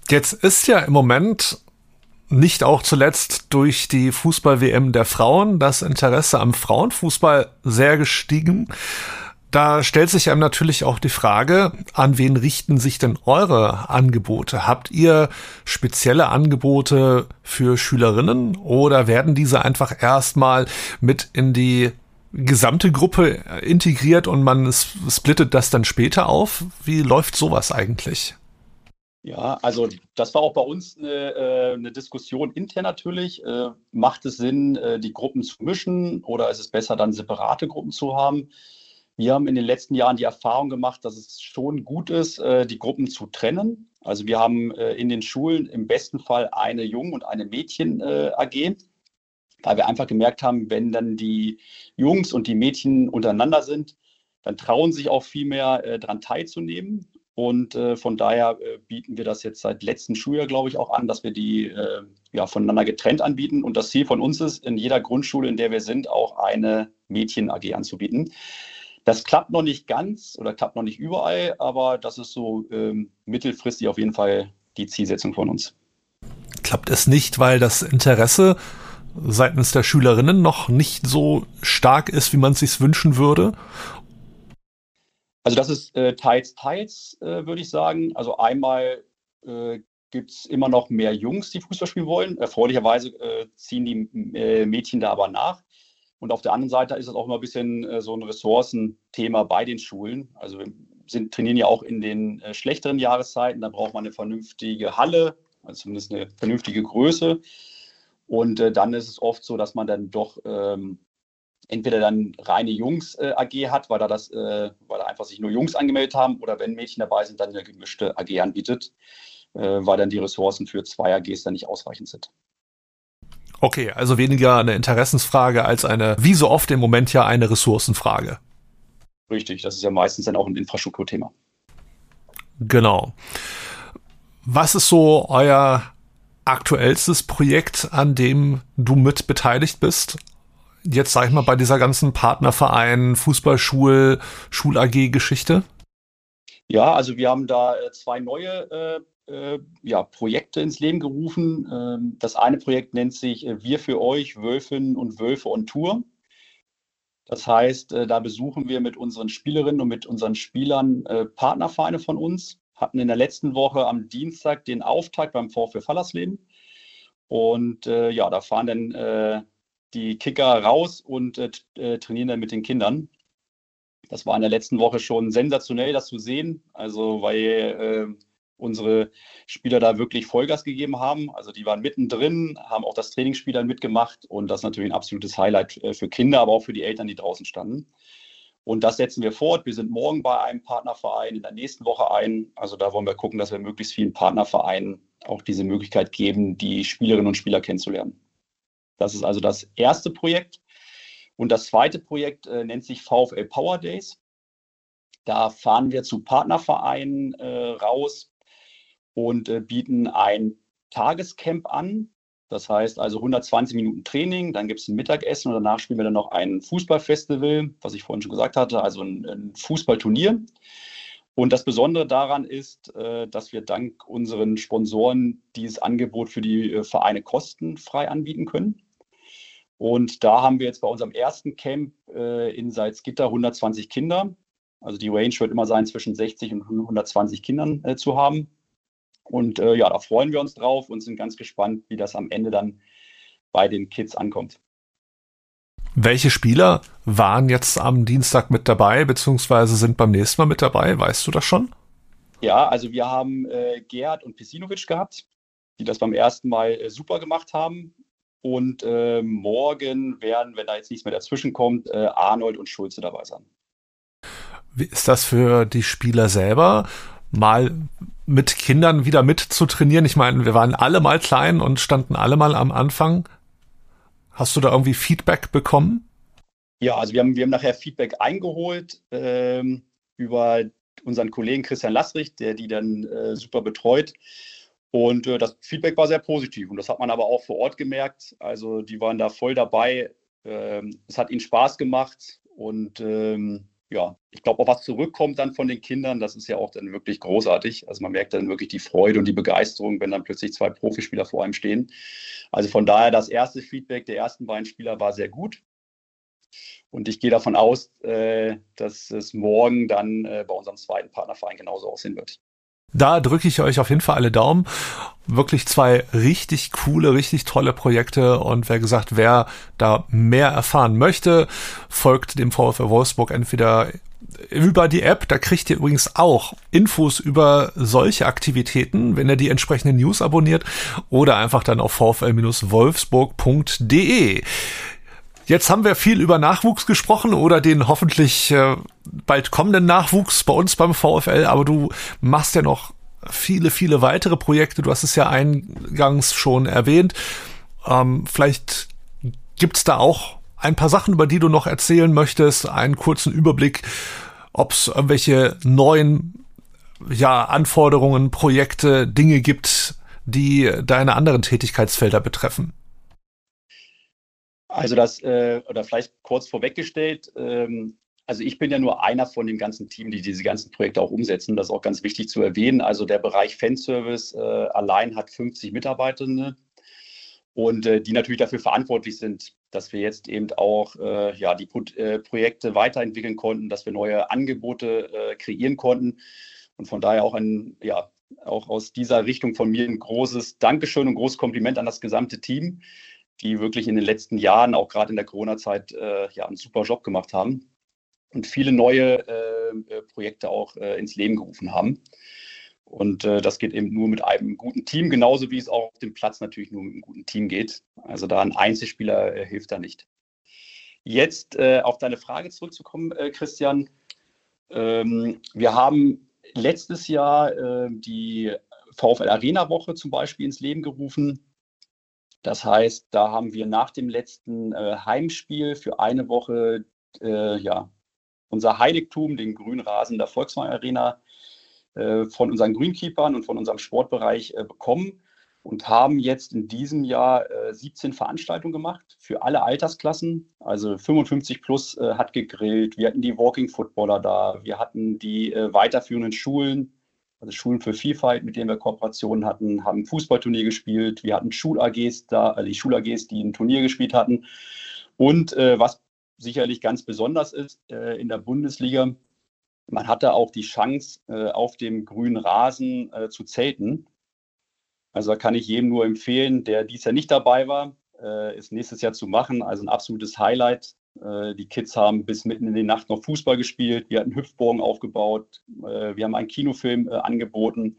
Jetzt ist ja im Moment nicht auch zuletzt durch die Fußball-WM der Frauen das Interesse am Frauenfußball sehr gestiegen. Da stellt sich einem natürlich auch die Frage, an wen richten sich denn eure Angebote? Habt ihr spezielle Angebote für Schülerinnen oder werden diese einfach erstmal mit in die gesamte Gruppe integriert und man splittet das dann später auf? Wie läuft sowas eigentlich? Ja, also das war auch bei uns eine, äh, eine Diskussion intern natürlich. Äh, macht es Sinn, äh, die Gruppen zu mischen oder ist es besser, dann separate Gruppen zu haben? Wir haben in den letzten Jahren die Erfahrung gemacht, dass es schon gut ist, die Gruppen zu trennen. Also wir haben in den Schulen im besten Fall eine Jungen- und eine Mädchen-AG, weil wir einfach gemerkt haben, wenn dann die Jungs und die Mädchen untereinander sind, dann trauen sich auch viel mehr äh, daran teilzunehmen. Und äh, von daher äh, bieten wir das jetzt seit letztem Schuljahr, glaube ich, auch an, dass wir die äh, ja, voneinander getrennt anbieten. Und das Ziel von uns ist, in jeder Grundschule, in der wir sind, auch eine Mädchen-AG anzubieten. Das klappt noch nicht ganz oder klappt noch nicht überall, aber das ist so ähm, mittelfristig auf jeden Fall die Zielsetzung von uns. Klappt es nicht, weil das Interesse seitens der Schülerinnen noch nicht so stark ist, wie man es sich wünschen würde? Also das ist äh, teils, teils, äh, würde ich sagen. Also einmal äh, gibt es immer noch mehr Jungs, die Fußball spielen wollen. Erfreulicherweise äh, ziehen die äh, Mädchen da aber nach. Und auf der anderen Seite ist es auch immer ein bisschen äh, so ein Ressourcenthema bei den Schulen. Also wir sind, trainieren ja auch in den äh, schlechteren Jahreszeiten. Da braucht man eine vernünftige Halle, also zumindest eine vernünftige Größe. Und äh, dann ist es oft so, dass man dann doch ähm, entweder dann reine Jungs äh, AG hat, weil da das, äh, weil da einfach sich nur Jungs angemeldet haben, oder wenn Mädchen dabei sind, dann eine gemischte AG anbietet, weil dann die Ressourcen für zwei AGs dann nicht ausreichend sind. Okay, also weniger eine Interessensfrage als eine, wie so oft im Moment ja eine Ressourcenfrage. Richtig, das ist ja meistens dann auch ein Infrastrukturthema. Genau. Was ist so euer aktuellstes Projekt, an dem du mit beteiligt bist? jetzt sag ich mal bei dieser ganzen Partnerverein, Fußballschul, Schul-AG-Geschichte? Ja, also wir haben da äh, zwei neue äh, äh, ja, Projekte ins Leben gerufen. Ähm, das eine Projekt nennt sich äh, Wir für euch, Wölfinnen und Wölfe on Tour. Das heißt, äh, da besuchen wir mit unseren Spielerinnen und mit unseren Spielern äh, Partnervereine von uns. Hatten in der letzten Woche am Dienstag den Auftakt beim VfB Fallersleben. Und ja, da fahren dann die Kicker raus und äh, äh, trainieren dann mit den Kindern. Das war in der letzten Woche schon sensationell, das zu sehen. Also, weil äh, unsere Spieler da wirklich Vollgas gegeben haben. Also, die waren mittendrin, haben auch das Trainingsspiel dann mitgemacht und das ist natürlich ein absolutes Highlight äh, für Kinder, aber auch für die Eltern, die draußen standen. Und das setzen wir fort. Wir sind morgen bei einem Partnerverein, in der nächsten Woche ein. Also da wollen wir gucken, dass wir möglichst vielen Partnervereinen auch diese Möglichkeit geben, die Spielerinnen und Spieler kennenzulernen. Das ist also das erste Projekt. Und das zweite Projekt äh, nennt sich VfL Power Days. Da fahren wir zu Partnervereinen äh, raus und äh, bieten ein Tagescamp an. Das heißt also 120 Minuten Training, dann gibt es ein Mittagessen und danach spielen wir dann noch ein Fußballfestival, was ich vorhin schon gesagt hatte, also ein, ein Fußballturnier. Und das Besondere daran ist, äh, dass wir dank unseren Sponsoren dieses Angebot für die äh, Vereine kostenfrei anbieten können. Und da haben wir jetzt bei unserem ersten Camp äh, in Salzgitter 120 Kinder. Also die Range wird immer sein, zwischen 60 und 120 Kindern zu haben. Und äh, ja, da freuen wir uns drauf und sind ganz gespannt, wie das am Ende dann bei den Kids ankommt. Welche Spieler waren jetzt am Dienstag mit dabei, beziehungsweise sind beim nächsten Mal mit dabei? Weißt du das schon? Ja, also wir haben äh, Gerd und Pesinovic gehabt, die das beim ersten Mal äh, super gemacht haben. Und äh, morgen werden, wenn da jetzt nichts mehr dazwischen kommt, äh, Arnold und Schulze dabei sein. Wie ist das für die Spieler selber? Mal mit Kindern wieder mit zu trainieren. Ich meine, wir waren alle mal klein und standen alle mal am Anfang. Hast du da irgendwie Feedback bekommen? Ja, also wir haben, wir haben nachher Feedback eingeholt ähm, über unseren Kollegen Christian Lassrich, der die dann äh, super betreut. Und äh, das Feedback war sehr positiv und das hat man aber auch vor Ort gemerkt. Also die waren da voll dabei. Ähm, es hat ihnen Spaß gemacht und ähm, ja, ich glaube auch was zurückkommt dann von den Kindern, das ist ja auch dann wirklich großartig. Also man merkt dann wirklich die Freude und die Begeisterung, wenn dann plötzlich zwei Profispieler vor einem stehen. Also von daher das erste Feedback der ersten beiden Spieler war sehr gut. Und ich gehe davon aus, äh, dass es morgen dann äh, bei unserem zweiten Partnerverein genauso aussehen wird. Da drücke ich euch auf jeden Fall alle Daumen. Wirklich zwei richtig coole, richtig tolle Projekte. Und wer gesagt, wer da mehr erfahren möchte, folgt dem VfL Wolfsburg entweder über die App. Da kriegt ihr übrigens auch Infos über solche Aktivitäten, wenn ihr die entsprechenden News abonniert oder einfach dann auf vfl-wolfsburg.de. Jetzt haben wir viel über Nachwuchs gesprochen oder den hoffentlich äh, bald kommenden Nachwuchs bei uns beim VfL, aber du machst ja noch viele, viele weitere Projekte. Du hast es ja eingangs schon erwähnt. Ähm, vielleicht gibt's da auch ein paar Sachen, über die du noch erzählen möchtest, einen kurzen Überblick, ob es irgendwelche neuen ja, Anforderungen, Projekte, Dinge gibt, die deine anderen Tätigkeitsfelder betreffen. Also das, äh, oder vielleicht kurz vorweggestellt, ähm, also ich bin ja nur einer von dem ganzen Team, die diese ganzen Projekte auch umsetzen. Das ist auch ganz wichtig zu erwähnen. Also der Bereich Fanservice äh, allein hat 50 Mitarbeitende und äh, die natürlich dafür verantwortlich sind, dass wir jetzt eben auch äh, ja, die Pro äh, Projekte weiterentwickeln konnten, dass wir neue Angebote äh, kreieren konnten. Und von daher auch ein, ja, auch aus dieser Richtung von mir ein großes Dankeschön und großes Kompliment an das gesamte Team die wirklich in den letzten Jahren, auch gerade in der Corona-Zeit, äh, ja, einen super Job gemacht haben und viele neue äh, äh, Projekte auch äh, ins Leben gerufen haben. Und äh, das geht eben nur mit einem guten Team, genauso wie es auch auf dem Platz natürlich nur mit einem guten Team geht. Also da ein Einzelspieler äh, hilft da nicht. Jetzt auf deine Frage zurückzukommen, Christian. Ähm, wir haben letztes Jahr die VfL Arena Woche zum Beispiel ins Leben gerufen das heißt, da haben wir nach dem letzten äh, Heimspiel für eine Woche äh, ja, unser Heiligtum, den grünen Rasen der Volkswagen Arena, äh, von unseren Greenkeepern und von unserem Sportbereich äh, bekommen und haben jetzt in diesem Jahr 17 äh, Veranstaltungen gemacht für alle Altersklassen. Also 55 plus äh, hat gegrillt. Wir hatten die Walking Footballer da. Wir hatten die weiterführenden Schulen also Schulen für Vielfalt, mit denen wir Kooperationen hatten, haben Fußballturnier gespielt. Wir hatten Schul-AGs da, also die Schul-AGs, die ein Turnier gespielt hatten. Und äh, was sicherlich ganz besonders ist äh, in der Bundesliga, man hatte auch die Chance, äh, auf dem grünen Rasen äh, zu zelten. Also da kann ich jedem nur empfehlen, der dies Jahr nicht dabei war, äh, es nächstes Jahr zu machen. Also ein absolutes Highlight. Äh, die Kids haben bis mitten in die Nacht noch Fußball gespielt. Wir hatten Hüpfbogen aufgebaut. Äh, wir haben einen Kinofilm äh, angeboten.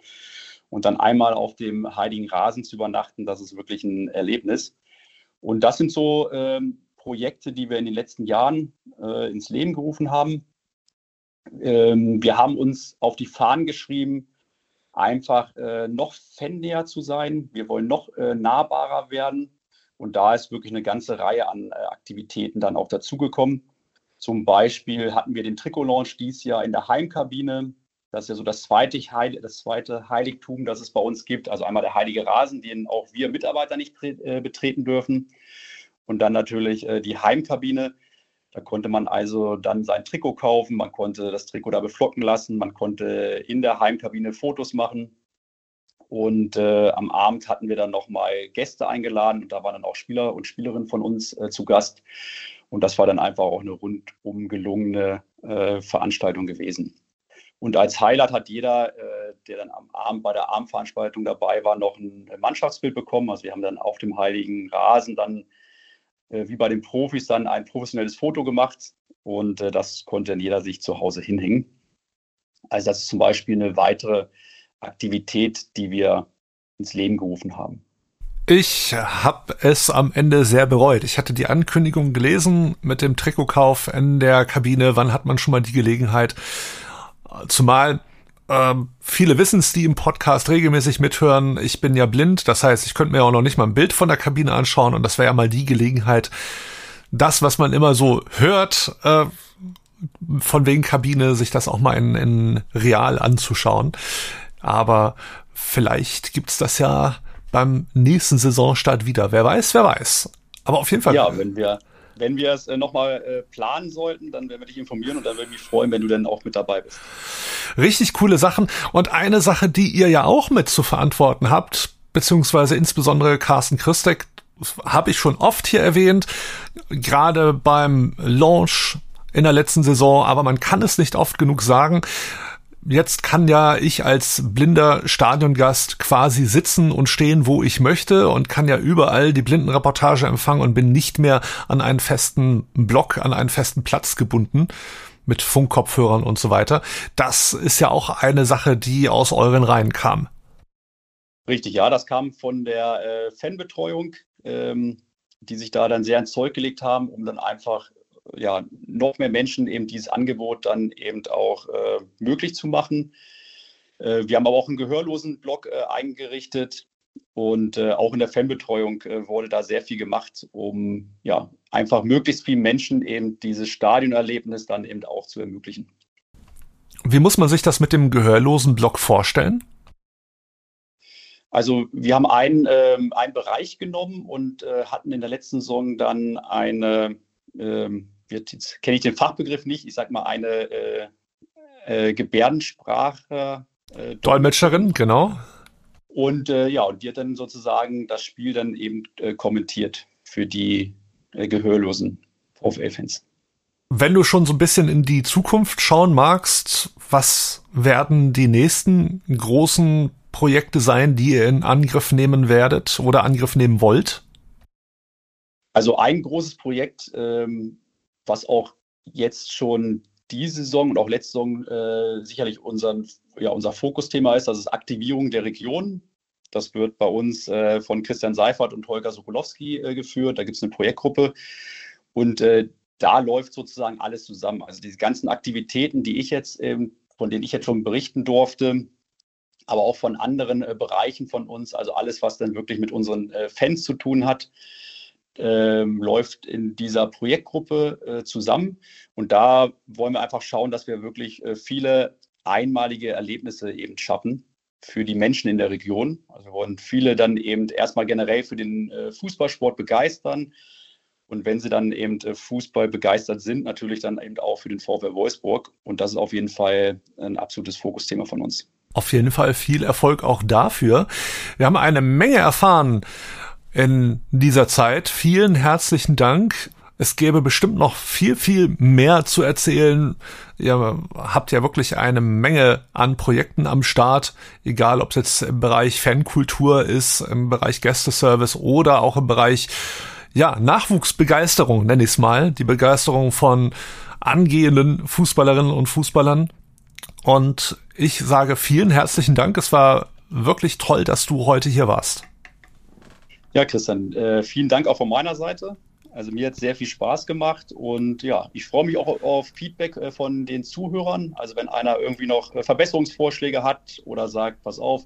Und dann einmal auf dem Heiligen Rasen zu übernachten, das ist wirklich ein Erlebnis. Und das sind so ähm, Projekte, die wir in den letzten Jahren äh, ins Leben gerufen haben. Ähm, wir haben uns auf die Fahnen geschrieben, einfach äh, noch fannäher zu sein. Wir wollen noch äh, nahbarer werden. Und da ist wirklich eine ganze Reihe an äh, Aktivitäten dann auch dazugekommen. Zum Beispiel hatten wir den Trikot-Launch dieses Jahr in der Heimkabine. Das ist ja so das zweite, Heil das zweite Heiligtum, das es bei uns gibt. Also einmal der heilige Rasen, den auch wir Mitarbeiter nicht äh, betreten dürfen. Und dann natürlich äh, die Heimkabine. Da konnte man also dann sein Trikot kaufen, man konnte das Trikot da beflocken lassen, man konnte in der Heimkabine Fotos machen. Und äh, am Abend hatten wir dann nochmal Gäste eingeladen und da waren dann auch Spieler und Spielerinnen von uns äh, zu Gast. Und das war dann einfach auch eine rundum gelungene äh, Veranstaltung gewesen. Und als Highlight hat jeder, äh, der dann am Abend bei der Abendveranstaltung dabei war, noch ein Mannschaftsbild bekommen. Also wir haben dann auf dem heiligen Rasen dann, äh, wie bei den Profis, dann ein professionelles Foto gemacht. Und äh, das konnte dann jeder sich zu Hause hinhängen. Also das ist zum Beispiel eine weitere Aktivität, die wir ins Leben gerufen haben. Ich habe es am Ende sehr bereut. Ich hatte die Ankündigung gelesen mit dem Trikotkauf in der Kabine. Wann hat man schon mal die Gelegenheit? Zumal ähm, viele wissen es, die im Podcast regelmäßig mithören. Ich bin ja blind, das heißt, ich könnte mir auch noch nicht mal ein Bild von der Kabine anschauen und das wäre ja mal die Gelegenheit, das, was man immer so hört, äh, von wegen Kabine sich das auch mal in, in real anzuschauen. Aber vielleicht gibt's das ja beim nächsten Saisonstart wieder. Wer weiß, wer weiß. Aber auf jeden Fall. Ja, wenn wir, wenn wir es äh, nochmal äh, planen sollten, dann werden wir dich informieren und dann würde ich mich freuen, wenn du dann auch mit dabei bist. Richtig coole Sachen. Und eine Sache, die ihr ja auch mit zu verantworten habt, beziehungsweise insbesondere Carsten Christek, habe ich schon oft hier erwähnt, gerade beim Launch in der letzten Saison, aber man kann es nicht oft genug sagen. Jetzt kann ja ich als blinder Stadiongast quasi sitzen und stehen, wo ich möchte und kann ja überall die Blindenreportage empfangen und bin nicht mehr an einen festen Block, an einen festen Platz gebunden mit Funkkopfhörern und so weiter. Das ist ja auch eine Sache, die aus euren Reihen kam. Richtig, ja, das kam von der äh, Fanbetreuung, ähm, die sich da dann sehr ins Zeug gelegt haben, um dann einfach ja, noch mehr Menschen eben dieses Angebot dann eben auch äh, möglich zu machen. Äh, wir haben aber auch einen gehörlosen Blog äh, eingerichtet und äh, auch in der Fanbetreuung äh, wurde da sehr viel gemacht, um ja einfach möglichst vielen Menschen eben dieses Stadionerlebnis dann eben auch zu ermöglichen. Wie muss man sich das mit dem gehörlosen Blog vorstellen? Also wir haben einen, ähm, einen Bereich genommen und äh, hatten in der letzten Saison dann eine ähm, jetzt kenne ich den Fachbegriff nicht, ich sage mal eine äh, äh, Gebärdensprache. Äh, Dolmetscherin, genau. Und äh, ja, und die hat dann sozusagen das Spiel dann eben äh, kommentiert für die äh, gehörlosen VfL-Fans. Wenn du schon so ein bisschen in die Zukunft schauen magst, was werden die nächsten großen Projekte sein, die ihr in Angriff nehmen werdet oder Angriff nehmen wollt? Also ein großes Projekt, ähm, was auch jetzt schon diese Saison und auch letzte Saison äh, sicherlich unseren, ja, unser Fokusthema ist, das ist Aktivierung der Region. Das wird bei uns äh, von Christian Seifert und Holger Sokolowski äh, geführt. Da gibt es eine Projektgruppe und äh, da läuft sozusagen alles zusammen. Also diese ganzen Aktivitäten, die ich jetzt, ähm, von denen ich jetzt schon berichten durfte, aber auch von anderen äh, Bereichen von uns, also alles, was dann wirklich mit unseren äh, Fans zu tun hat, ähm, läuft in dieser Projektgruppe äh, zusammen. Und da wollen wir einfach schauen, dass wir wirklich äh, viele einmalige Erlebnisse eben schaffen für die Menschen in der Region. Also wir wollen viele dann eben erstmal generell für den äh, Fußballsport begeistern. Und wenn sie dann eben äh, Fußball begeistert sind, natürlich dann eben auch für den VfL Wolfsburg. Und das ist auf jeden Fall ein absolutes Fokusthema von uns. Auf jeden Fall viel Erfolg auch dafür. Wir haben eine Menge erfahren in dieser Zeit. Vielen herzlichen Dank. Es gäbe bestimmt noch viel, viel mehr zu erzählen. Ihr habt ja wirklich eine Menge an Projekten am Start, egal ob es jetzt im Bereich Fankultur ist, im Bereich Gästeservice oder auch im Bereich ja, Nachwuchsbegeisterung, nenne ich es mal. Die Begeisterung von angehenden Fußballerinnen und Fußballern. Und ich sage vielen herzlichen Dank. Es war wirklich toll, dass du heute hier warst. Ja, Christian, äh, vielen Dank auch von meiner Seite. Also mir hat es sehr viel Spaß gemacht und ja, ich freue mich auch auf Feedback äh, von den Zuhörern. Also wenn einer irgendwie noch äh, Verbesserungsvorschläge hat oder sagt, pass auf,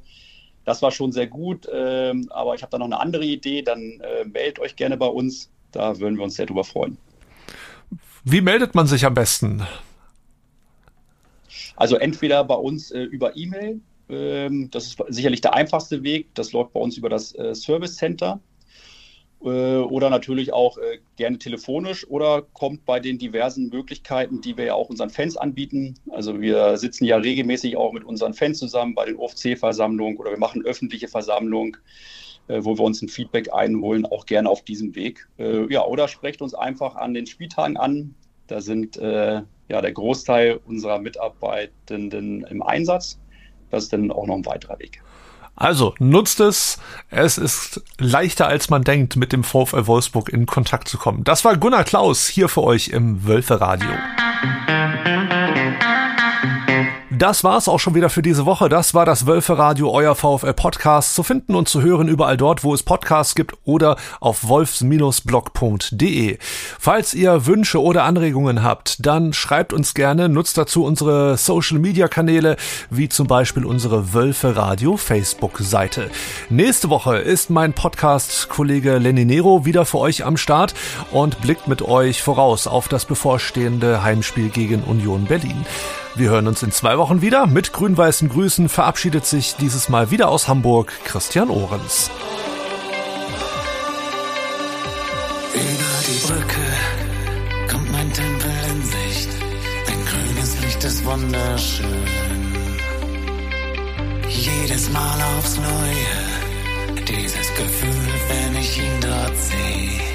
das war schon sehr gut, ähm, aber ich habe da noch eine andere Idee, dann äh, meldet euch gerne bei uns. Da würden wir uns sehr drüber freuen. Wie meldet man sich am besten? Also entweder bei uns äh, über E-Mail das ist sicherlich der einfachste Weg. Das läuft bei uns über das äh, Service Center äh, oder natürlich auch äh, gerne telefonisch oder kommt bei den diversen Möglichkeiten, die wir ja auch unseren Fans anbieten. Also wir sitzen ja regelmäßig auch mit unseren Fans zusammen bei den OFC-Versammlungen oder wir machen öffentliche Versammlungen, wo wir uns ein Feedback einholen, auch gerne auf diesem Weg. Ja, oder sprecht uns einfach an den Spieltagen an. Da sind ja der Großteil unserer Mitarbeitenden im Einsatz. Das ist dann auch noch ein weiterer Weg. Also nutzt es. Es ist leichter als man denkt, mit dem VfL Wolfsburg in Kontakt zu kommen. Das war Gunnar Klaus hier für euch im Wölfe Radio. Das war's auch schon wieder für diese Woche. Das war das Wölfe Radio, euer VfL Podcast. Zu finden und zu hören überall dort, wo es Podcasts gibt oder auf wolfs-blog.de. Falls ihr Wünsche oder Anregungen habt, dann schreibt uns gerne, nutzt dazu unsere Social Media Kanäle, wie zum Beispiel unsere Wölfe Radio Facebook Seite. Nächste Woche ist mein Podcast Kollege Lenny Nero wieder für euch am Start und blickt mit euch voraus auf das bevorstehende Heimspiel gegen Union Berlin. Wir hören uns in zwei Wochen wieder. Mit grün-weißen Grüßen verabschiedet sich dieses Mal wieder aus Hamburg Christian Ohrens. Über die Brücke kommt mein Tempel in Sicht. Ein grünes Licht ist wunderschön. Jedes Mal aufs Neue, dieses Gefühl, wenn ich ihn dort sehe.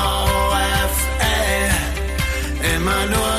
Immer nur